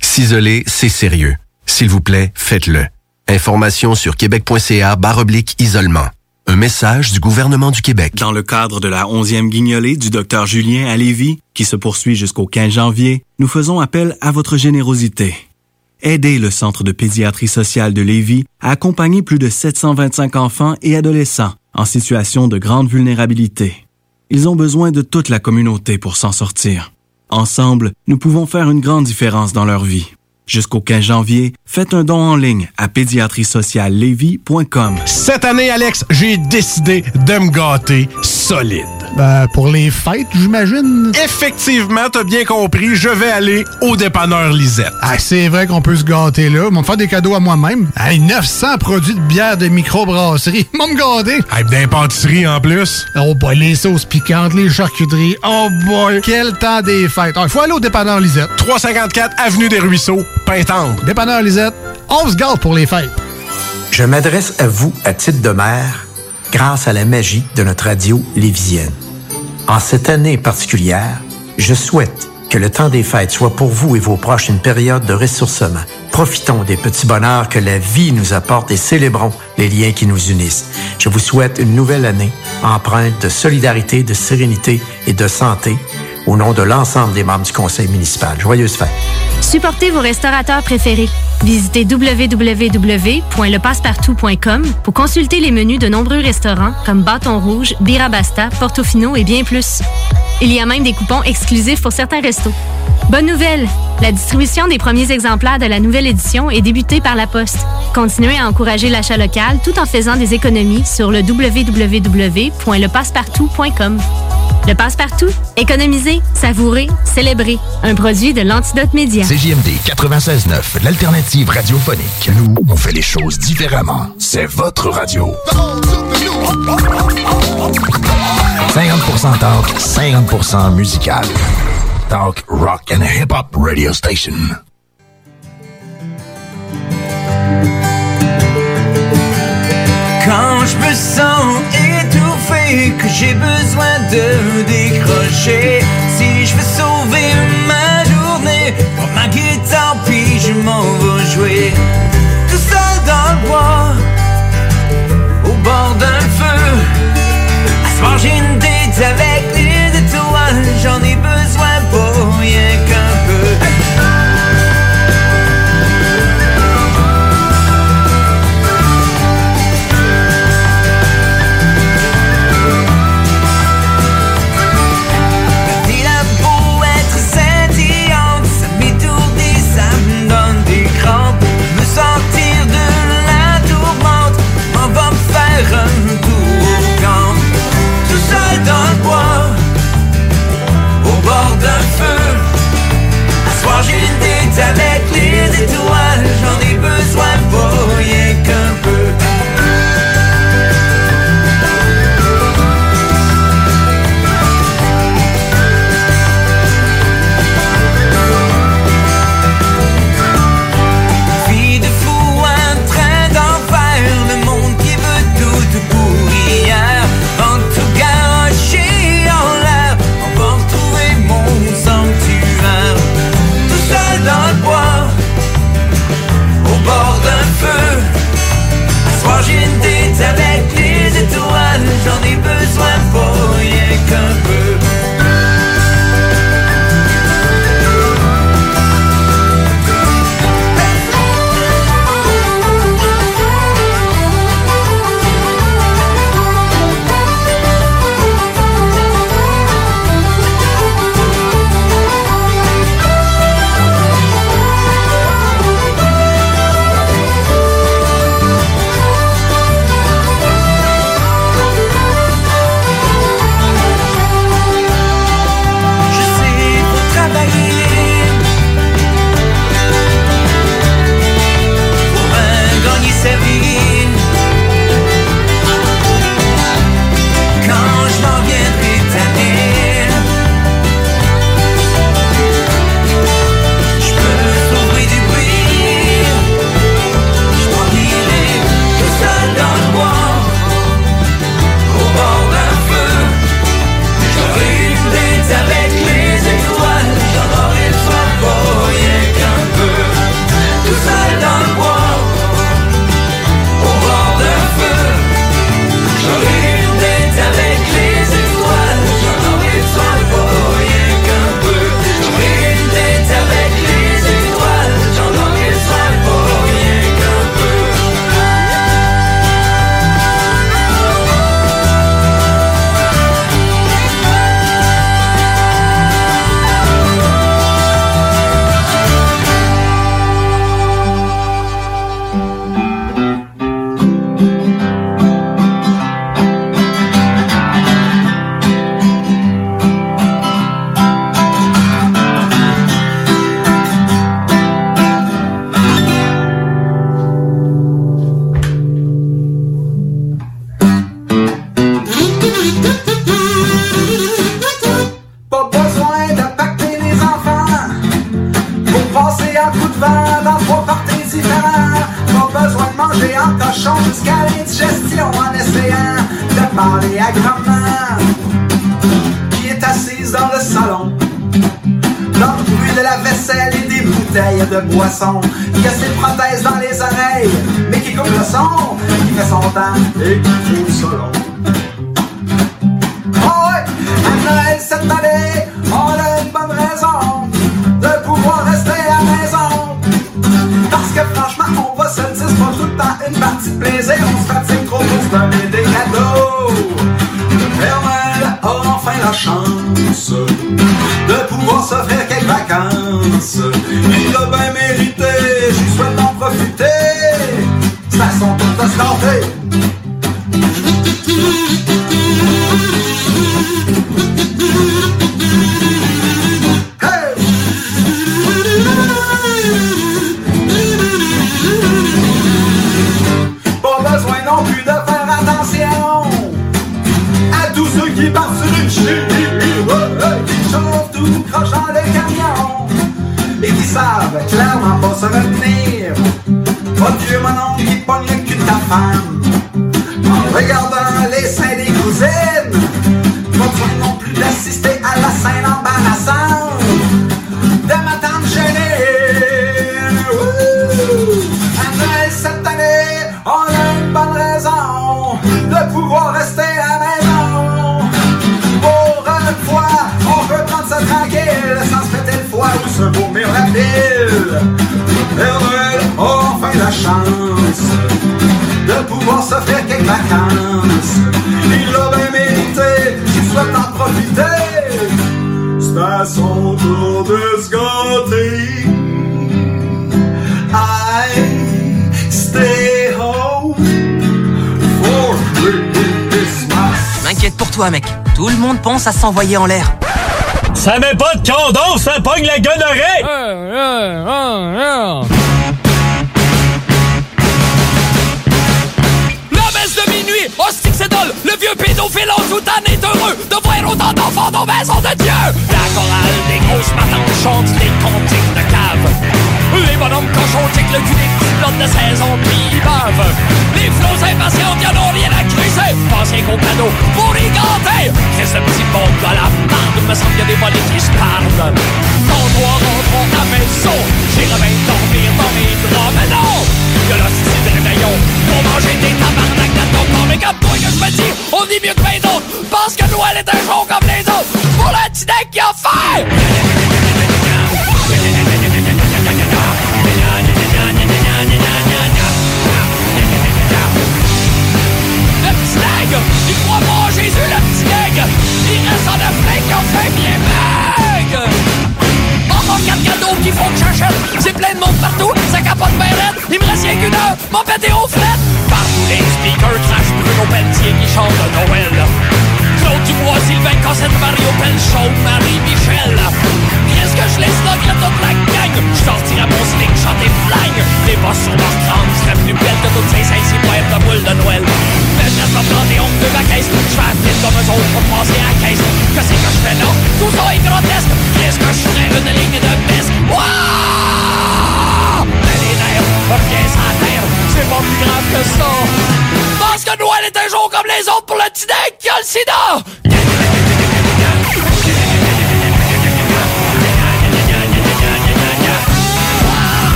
S'isoler, c'est sérieux. S'il vous plaît, faites-le. Information sur québec.ca barre oblique isolement. Un message du gouvernement du Québec. Dans le cadre de la 11e guignolée du Dr Julien à Lévis, qui se poursuit jusqu'au 15 janvier, nous faisons appel à votre générosité. Aidez le Centre de pédiatrie sociale de Lévis à accompagner plus de 725 enfants et adolescents en situation de grande vulnérabilité. Ils ont besoin de toute la communauté pour s'en sortir. Ensemble, nous pouvons faire une grande différence dans leur vie. Jusqu'au 15 janvier, faites un don en ligne à pédiatriesociallevy.com. Cette année, Alex, j'ai décidé de me gâter solide. Ben, pour les fêtes, j'imagine. Effectivement, t'as bien compris, je vais aller au dépanneur Lisette. Ah, c'est vrai qu'on peut se gâter là. Ils me faire des cadeaux à moi-même. Hey, 900 produits de bière de microbrasserie. Ils vont me gâter. Hey, d'impantisserie en plus. Oh boy, les sauces piquantes, les charcuteries. Oh boy, quel temps des fêtes. Il faut aller au dépanneur Lisette. 354 Avenue des Ruisseaux, Pintendre. Dépanneur Lisette, on se gâte pour les fêtes. Je m'adresse à vous à titre de mère grâce à la magie de notre radio lévisienne. En cette année particulière, je souhaite que le temps des fêtes soit pour vous et vos proches une période de ressourcement. Profitons des petits bonheurs que la vie nous apporte et célébrons les liens qui nous unissent. Je vous souhaite une nouvelle année empreinte de solidarité, de sérénité et de santé au nom de l'ensemble des membres du conseil municipal. Joyeuses fêtes. Supportez vos restaurateurs préférés. Visitez www.lepassepartout.com pour consulter les menus de nombreux restaurants comme Bâton Rouge, Birabasta, Portofino et bien plus. Il y a même des coupons exclusifs pour certains restos. Bonne nouvelle! La distribution des premiers exemplaires de la nouvelle édition est débutée par la Poste. Continuez à encourager l'achat local tout en faisant des économies sur le www.lepassepartout.com. Le passe-partout, économiser, savourer, célébrer. Un produit de l'Antidote Média. CJMD 96.9, l'alternative radiophonique. Nous, on fait les choses différemment. C'est votre radio. 50% talk, 50% musical. Talk, rock and hip-hop radio station. Quand je me sens que j'ai besoin de décrocher. Si je veux sauver ma journée Prends ma guitare puis je m'en vais jouer. Tout seul dans le bois Au bord d'un feu. À ce moment, pense à s'envoyer en l'air. Ça met pas de condom, ça pogne la gonorrhée! La messe de minuit, hostie que c'est dole, le vieux pédophile en tout en est heureux de voir autant d'enfants dans la maison de Dieu. La chorale des grosses matantes chante des cantiques de cave. Les bonhommes cochons tic le cul des flottes de saison puis ils. Les flots impatients y'en ont rien à crisser. Pensez qu'au cadeau pour y ganter. Chris le petit bon de la marde, me semble qu'il y a des volets qui se parlent. Quand toi rentrons à maison, j'irai bien dormir dans mes draps, mais non! Y'a l'hostie de réveillon pour manger des tabarnak de ton corps. Mais comme toi que je me dis, on dit mieux que bien d'autres. Pense que Noël est un jour comme les autres. Pour le petit deck qui a! Fait bien maigre. Encore quatre cadeaux qu'il faut que j'achète. C'est plein de monde partout, ça capote bien. Il me reste rien qu'une heure, mon pété au fret. Partout les speakers crash Bruno Pelletier qui chante Noël. Claude Dubois, Sylvain Cossette, Mario Pelchon, Marie-Michel. Qu'est-ce que je laisse là toute la gang? Je sortirai mon slick, chanter flingue. Les boss sur leur crâne seraient plus belles que toutes ces ainsi poètes de boule de Noël. Mais je reste planté honte de ma caisse. Je fais vite comme eux autres pour passer à la caisse. Que c'est que je fais là? Tout ça est grotesque. Qu'est-ce que je ferais une ligne de piste? Wouah! Mais les nerfs, sur la terre. C'est pas plus grave que ça. Pense que Noël est un jour comme les autres pour le petit qui le sida.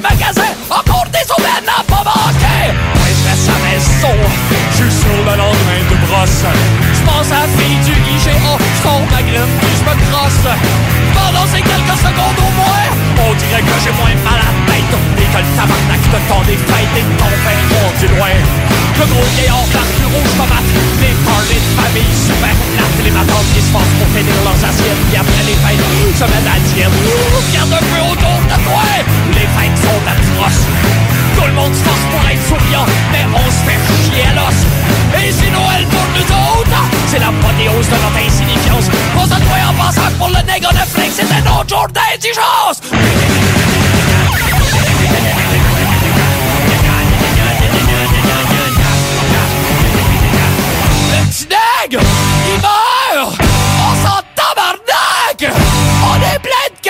Magasins. Encore des aubaines à pas manquer. Moi, je reste à maison. Je suis sur le lendemain de brosse. Je pense à la fille du IGA. Je sors ma graine puis je me crosse. Pendant ces quelques secondes au moins, on dirait que j'ai moins mal à la tête. Et que le tabarnak de temps des fêtes et ton du loin. Le gros vieillard barbu rouge tomate. Les parties de famille super plates. Les matantes qui se forcent pour finir leurs assiettes. Puis après les fêtes, se mettent à diète. Regarde un peu autour de toi. Les fêtes sont atroces. Tout le monde se force pour être souriant, mais on se fait chier à l'os. Et si Noël pour nous autres, c'est l'apothéose de notre insignifiance. On se croit en pensant que pour le nègre de flex, c'était notre jour d'indigence. Nègre, il meurt! On s'en tabarnak! On est plein de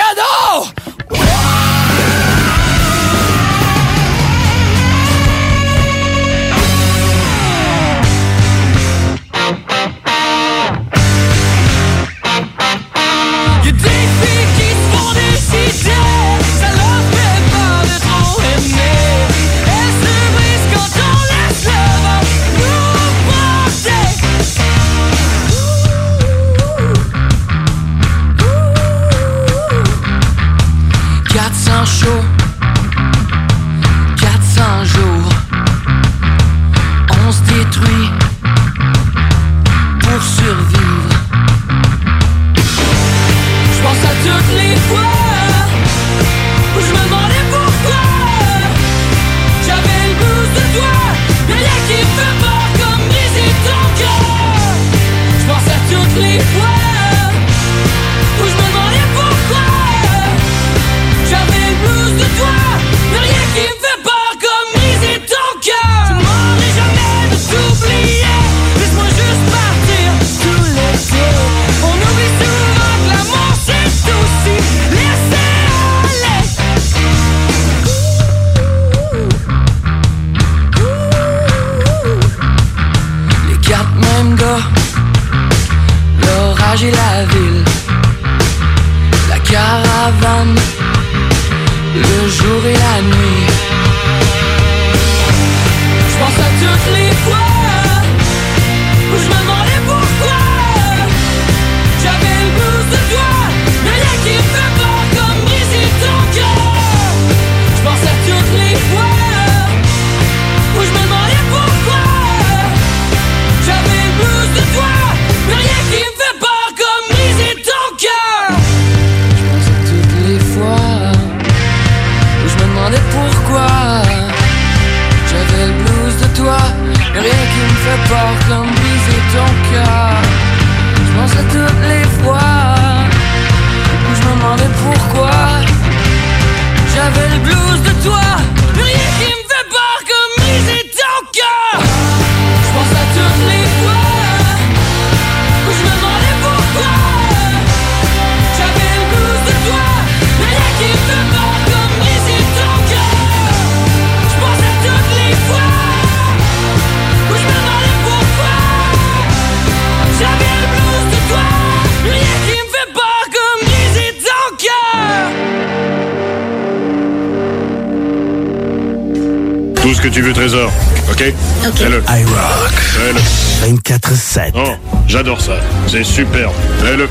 OK? Fais-le. I rock. Fais-le. 24-7. Oh, j'adore ça. C'est superbe. Fais-le.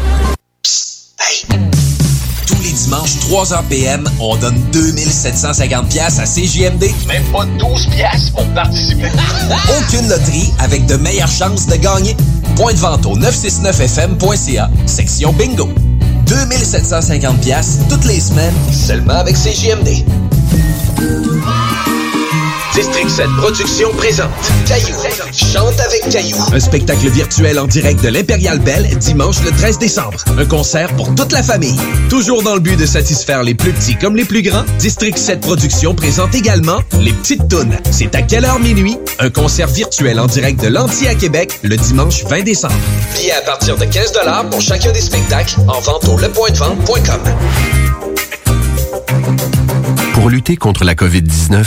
Tous les dimanches, 3h PM, on donne 2750 pièces à CJMD. Même pas 12 pièces pour participer. Aucune loterie avec de meilleures chances de gagner. Point de vente au 969fm.ca, section bingo. 2750 pièces toutes les semaines, seulement avec CJMD. District 7 Productions présente Caillou. Chante avec Caillou. Un spectacle virtuel en direct de l'Impérial Belle dimanche le 13 décembre. Un concert pour toute la famille. Toujours dans le but de satisfaire les plus petits comme les plus grands, District 7 Productions présente également Les Petites Tounes. C'est à quelle heure minuit? Un concert virtuel en direct de l'Anti à Québec le dimanche 20 décembre. Billets à partir de 15 pour chacun des spectacles en vente au lepointdevente.com. Pour lutter contre la COVID-19,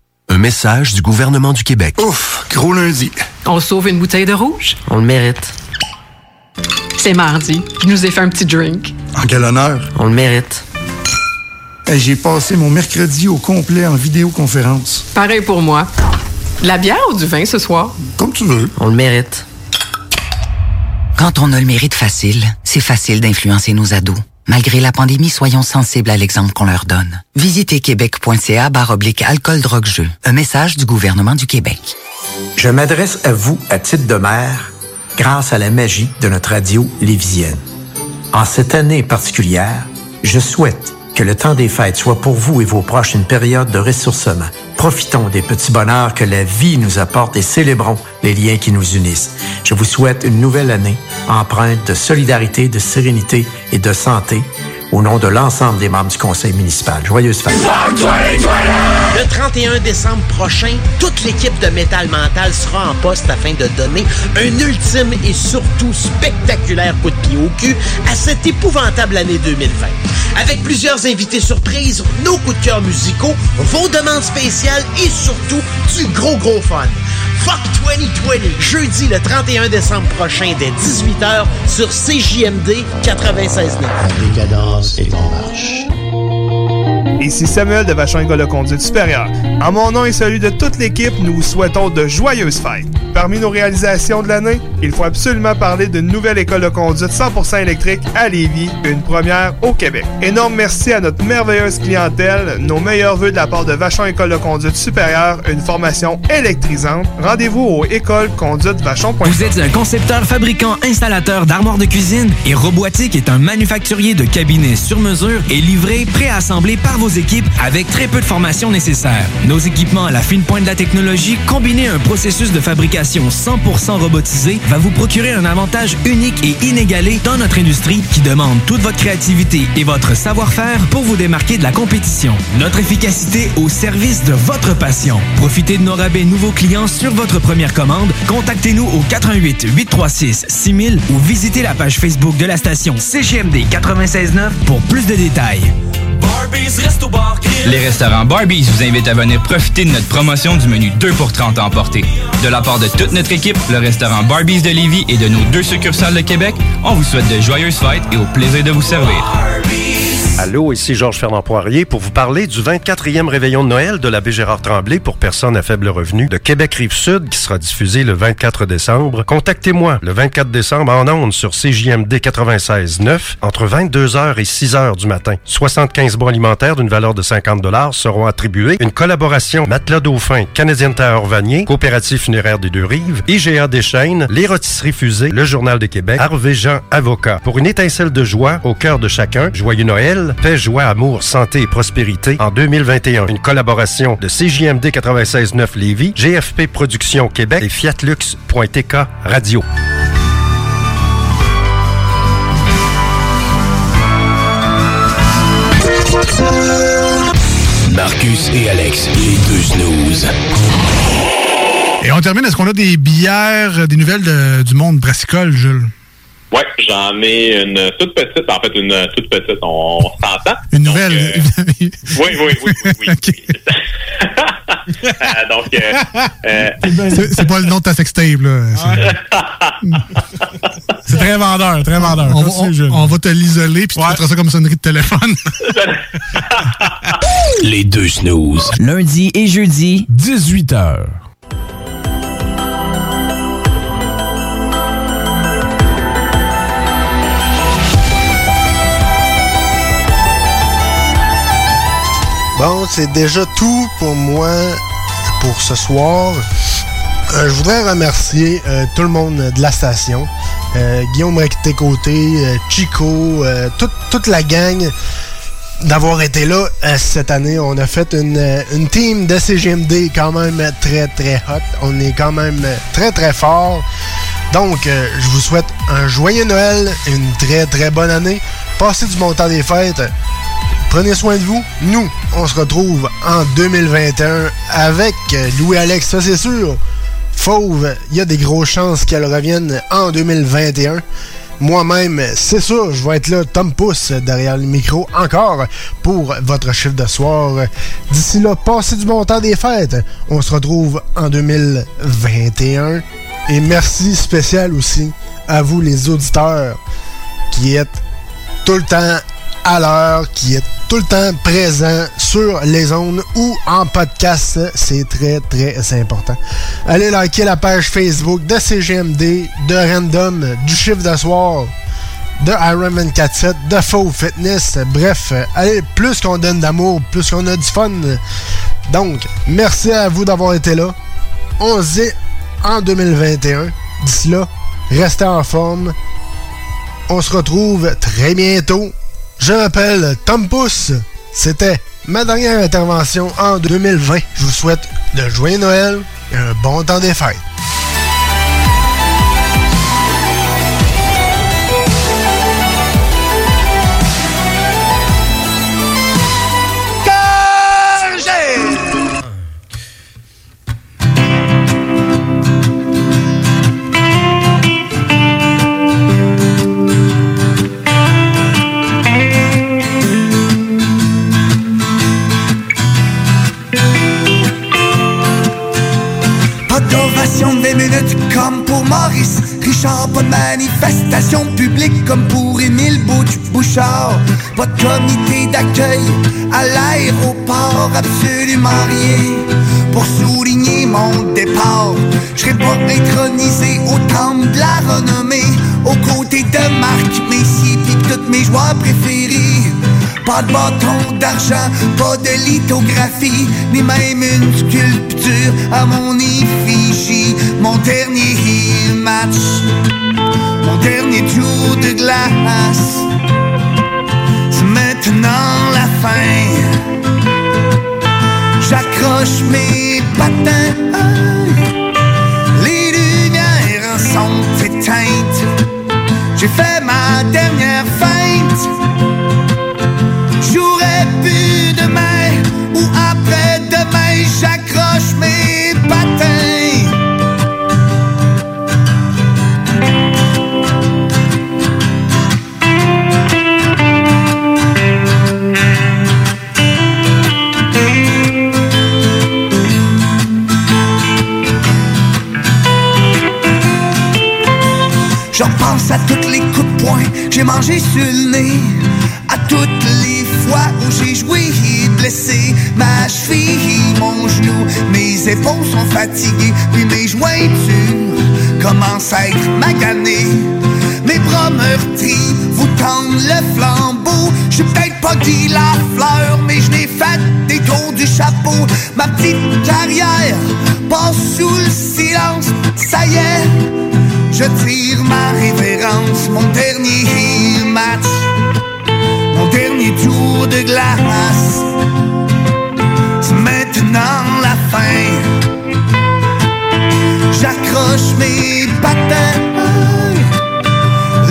Un message du gouvernement du Québec. Ouf, gros lundi. On sauve une bouteille de rouge? On le mérite. C'est mardi. Je nous ai fait un petit drink. En quel honneur? On le mérite. J'ai passé mon mercredi au complet en vidéoconférence. Pareil pour moi. De la bière ou du vin ce soir? Comme tu veux. On le mérite. Quand on a le mérite facile, c'est facile d'influencer nos ados. Malgré la pandémie, soyons sensibles à l'exemple qu'on leur donne. Visitez québec.ca barre oblique alcool drogue jeu. Un message du gouvernement du Québec. Je m'adresse à vous à titre de mère grâce à la magie de notre radio lévisienne. En cette année particulière, je souhaite que le temps des fêtes soit pour vous et vos proches une période de ressourcement. Profitons des petits bonheurs que la vie nous apporte et célébrons les liens qui nous unissent. Je vous souhaite une nouvelle année empreinte de solidarité, de sérénité et de santé au nom de l'ensemble des membres du conseil municipal. Joyeuses fêtes. Le 31 décembre prochain, toute l'équipe de Métal Mental sera en poste afin de donner un ultime et surtout spectaculaire coup de pied au cul à cette épouvantable année 2020. Avec plusieurs invités surprises, nos coups de cœur musicaux, vos demandes spéciales et surtout du gros gros fun. Fuck 2020, jeudi le 31 décembre prochain dès 18h sur CJMD 96.9. Décadence est en marche. Ici Samuel de Vachon École de conduite supérieure. En mon nom et celui de toute l'équipe, nous vous souhaitons de joyeuses fêtes. Parmi nos réalisations de l'année, il faut absolument parler d'une nouvelle école de conduite 100% électrique à Lévis, une première au Québec. Énorme merci à notre merveilleuse clientèle, nos meilleurs voeux de la part de Vachon École de conduite supérieure, une formation électrisante. Rendez-vous au écoleconduitevachon.com. Vous êtes un concepteur, fabricant, installateur d'armoires de cuisine et Robotique est un manufacturier de cabinets sur mesure et livré, préassemblé par vos équipes avec très peu de formation nécessaire. Nos équipements à la fine pointe de la technologie, combinés à un processus de fabrication 100% robotisé, va vous procurer un avantage unique et inégalé dans notre industrie qui demande toute votre créativité et votre savoir-faire pour vous démarquer de la compétition. Notre efficacité au service de votre passion. Profitez de nos rabais nouveaux clients sur votre première commande. Contactez-nous au 88 836 6000 ou visitez la page Facebook de la station CGMD 969 pour plus de détails. Les restaurants Barbies vous invitent à venir profiter de notre promotion du menu 2 pour 30 à emporter. De la part de toute notre équipe, le restaurant Barbies de Lévis et de nos deux succursales de Québec, on vous souhaite de joyeuses fêtes et au plaisir de vous servir. Allô, ici Georges Fernand Poirier pour vous parler du 24e réveillon de Noël de l'abbé Gérard Tremblay pour personnes à faible revenu de Québec Rive-Sud qui sera diffusé le 24 décembre. Contactez-moi le 24 décembre en ondes sur CJMD 96.9 entre 22h et 6h du matin. 75 bons alimentaires d'une valeur de 50 seront attribués. Une collaboration Matelas Dauphin, Canadienne Terre Vanier, Coopérative funéraire des Deux-Rives, IGA Deschaines, Les Rôtisseries Fusées, Le Journal de Québec, Harvey Jean Avocat. Pour une étincelle de joie au cœur de chacun, joyeux Noël, paix, joie, amour, santé et prospérité en 2021. Une collaboration de CJMD 96.9 Lévis, GFP Productions Québec et Fiatlux.tk Radio. Marcus et Alex, les deux snooze. Et on termine, est-ce qu'on a des bières, des nouvelles de- du monde brassicole, Jules? Ouais, j'en ai une toute petite, en fait, une toute petite, on, on s'entend. Une nouvelle? Oui, oui, oui, oui. oui. Euh, Donc, euh, euh, C'est pas le nom de ta sextape, là. C'est- très vendeur, très vendeur. On, va- Continue, on- Jules. on va te l'isoler, puis tu mettras ça comme sonnerie de téléphone. Les deux snooze. Lundi et jeudi, 18h. Bon, c'est déjà tout pour moi pour ce soir. Euh, je voudrais remercier euh, tout le monde de la station. Euh, Guillaume Recté-Côté, euh, Chico, toute, la gang d'avoir été là cette année. On a fait une, une team de CGMD quand même très très hot. On est quand même très très fort. Donc, je vous souhaite un joyeux Noël, une très très bonne année. Passez du bon temps des fêtes. Prenez soin de vous. Nous, on se retrouve en 2021 avec Louis-Alex, ça c'est sûr. Fauve, il y a des grosses chances qu'elle revienne en 2021. Moi-même, c'est sûr, je vais être là, Tom Pousse, derrière le micro, encore pour votre chiffre de soir. D'ici là, passez du bon temps des fêtes. On se retrouve en 2021. Et merci spécial aussi à vous, les auditeurs, qui êtes tout le temps à l'heure, qui est tout le temps présent sur les ondes ou en podcast. C'est très, très important. Allez liker la page Facebook de CGMD, de Random, du chiffre de soir, de Ironman 47, de Faux Fitness. Bref, allez, plus qu'on donne d'amour, plus qu'on a du fun. Donc, merci à vous d'avoir été là. On se dit en 2021. D'ici là, restez en forme. On se retrouve très bientôt. Je m'appelle Tom Pousse. C'était ma dernière intervention en 2020. Je vous souhaite de joyeux Noël et un bon temps des fêtes. Comme pour Émile Bouchard. Pas de comité d'accueil à l'aéroport, absolument rien pour souligner mon départ. Je serai pas intronisé au temple de la renommée, aux côtés de Marc Messier pis toutes mes joueurs préférés. Pas de bâton d'argent, pas de lithographie, ni même une sculpture à mon effigie. Mon dernier match, mon dernier tour de glace, c'est maintenant la fin. J'accroche mes patins, les lumières sont éteintes. J'ai fait ma dernière feinte. J'aurais pu demain ou après-demain, pense à toutes les coups de poing que j'ai mangé sur le nez. À toutes les fois où j'ai joué blessé ma cheville, mon genou. Mes épaules sont fatiguées, puis mes jointures commencent à être maganées. Mes bras meurtris vous tendent le flambeau. Je peut-être pas dit la fleur, mais je n'ai fait des tours du chapeau. Ma petite carrière passe sous le silence. Ça y est, je tire ma révérence, mon dernier match, mon dernier tour de glace. C'est maintenant la fin. J'accroche mes patins,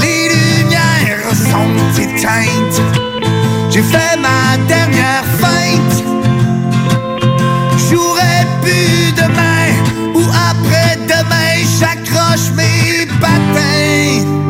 les lumières sont éteintes. J'ai fait ma dernière feinte. J'aurais pu demain ou après-demain, j'accroche mes patins.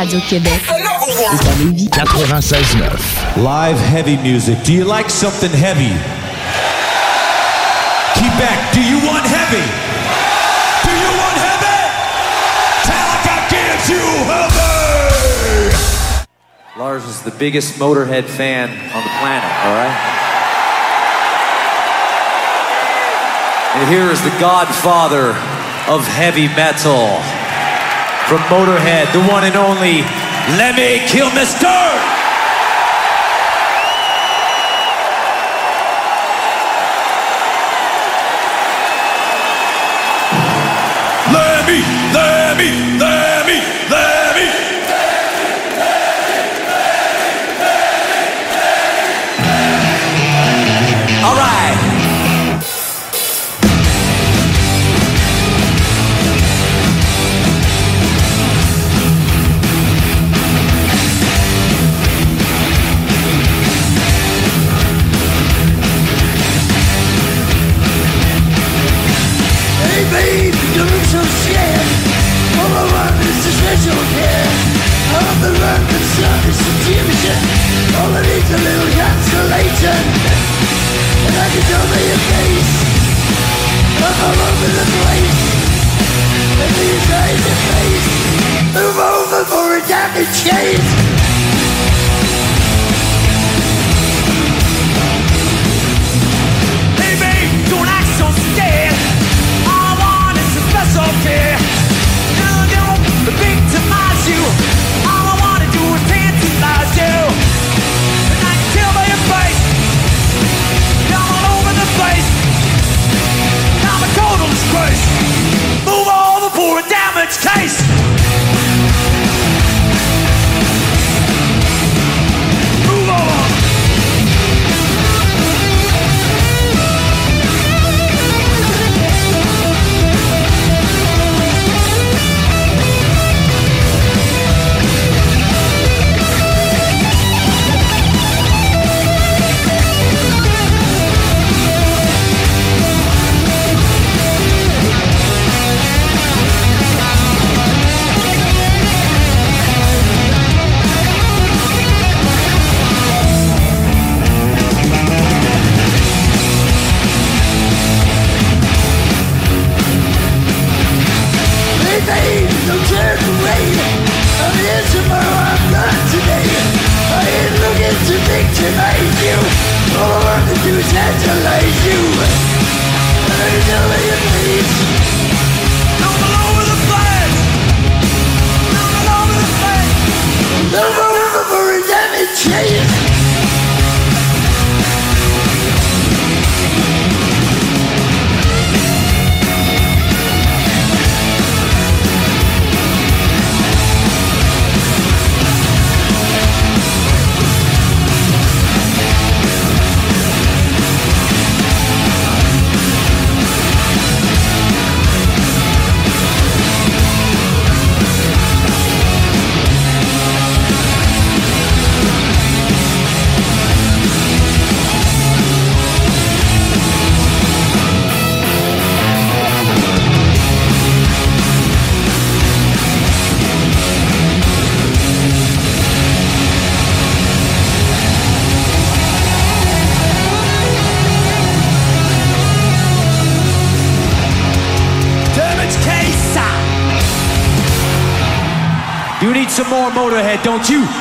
La meilleure radio de Québec est à Lévis. 96.9. Live heavy music. Do you like something heavy? Quebec, do you want heavy? Do you want heavy? Metallica gives you heavy! Lars is the biggest Motorhead fan on the planet, all right? And here is the godfather of heavy metal from Motorhead, the one and only Lemmy Kilmister! Don't you?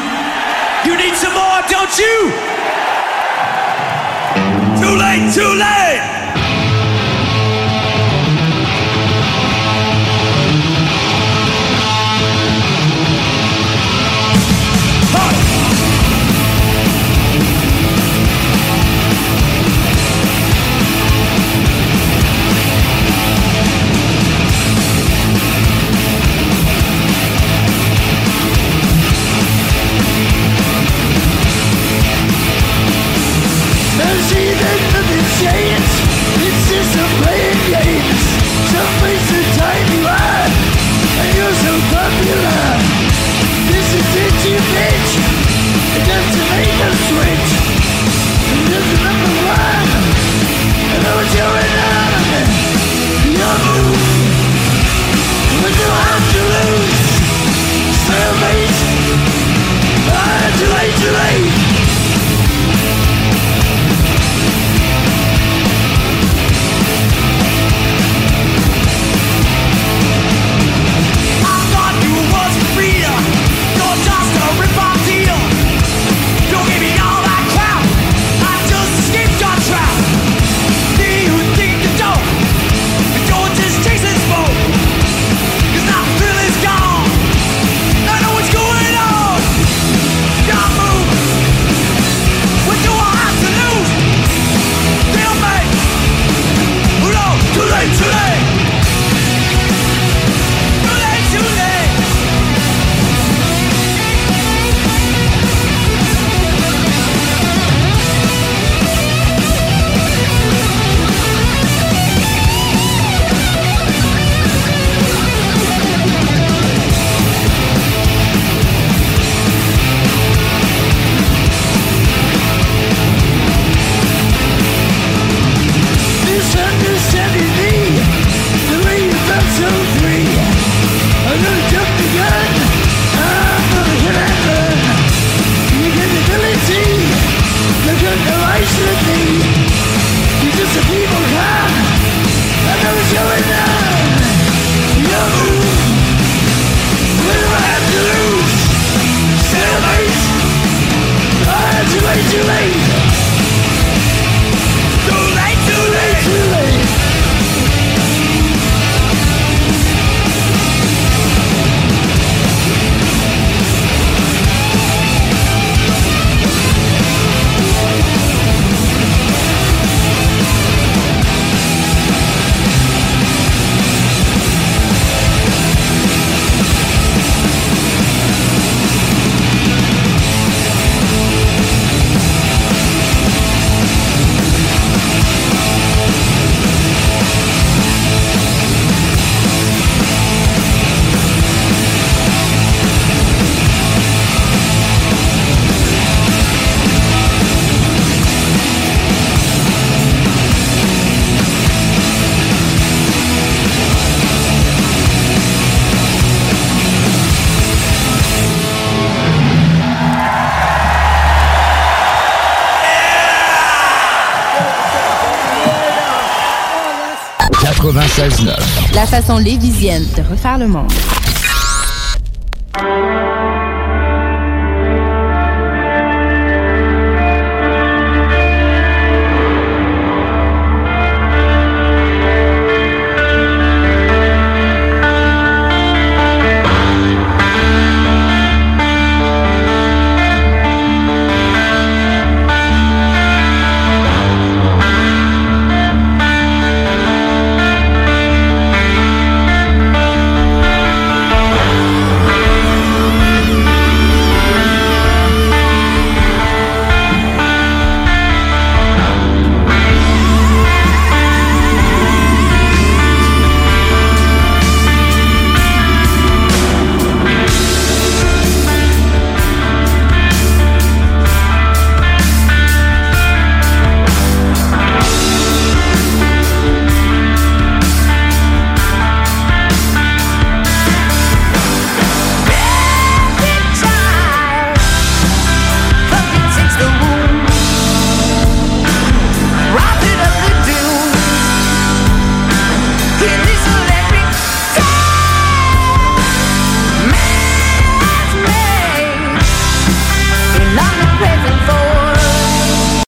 Façon lévisienne de refaire le monde.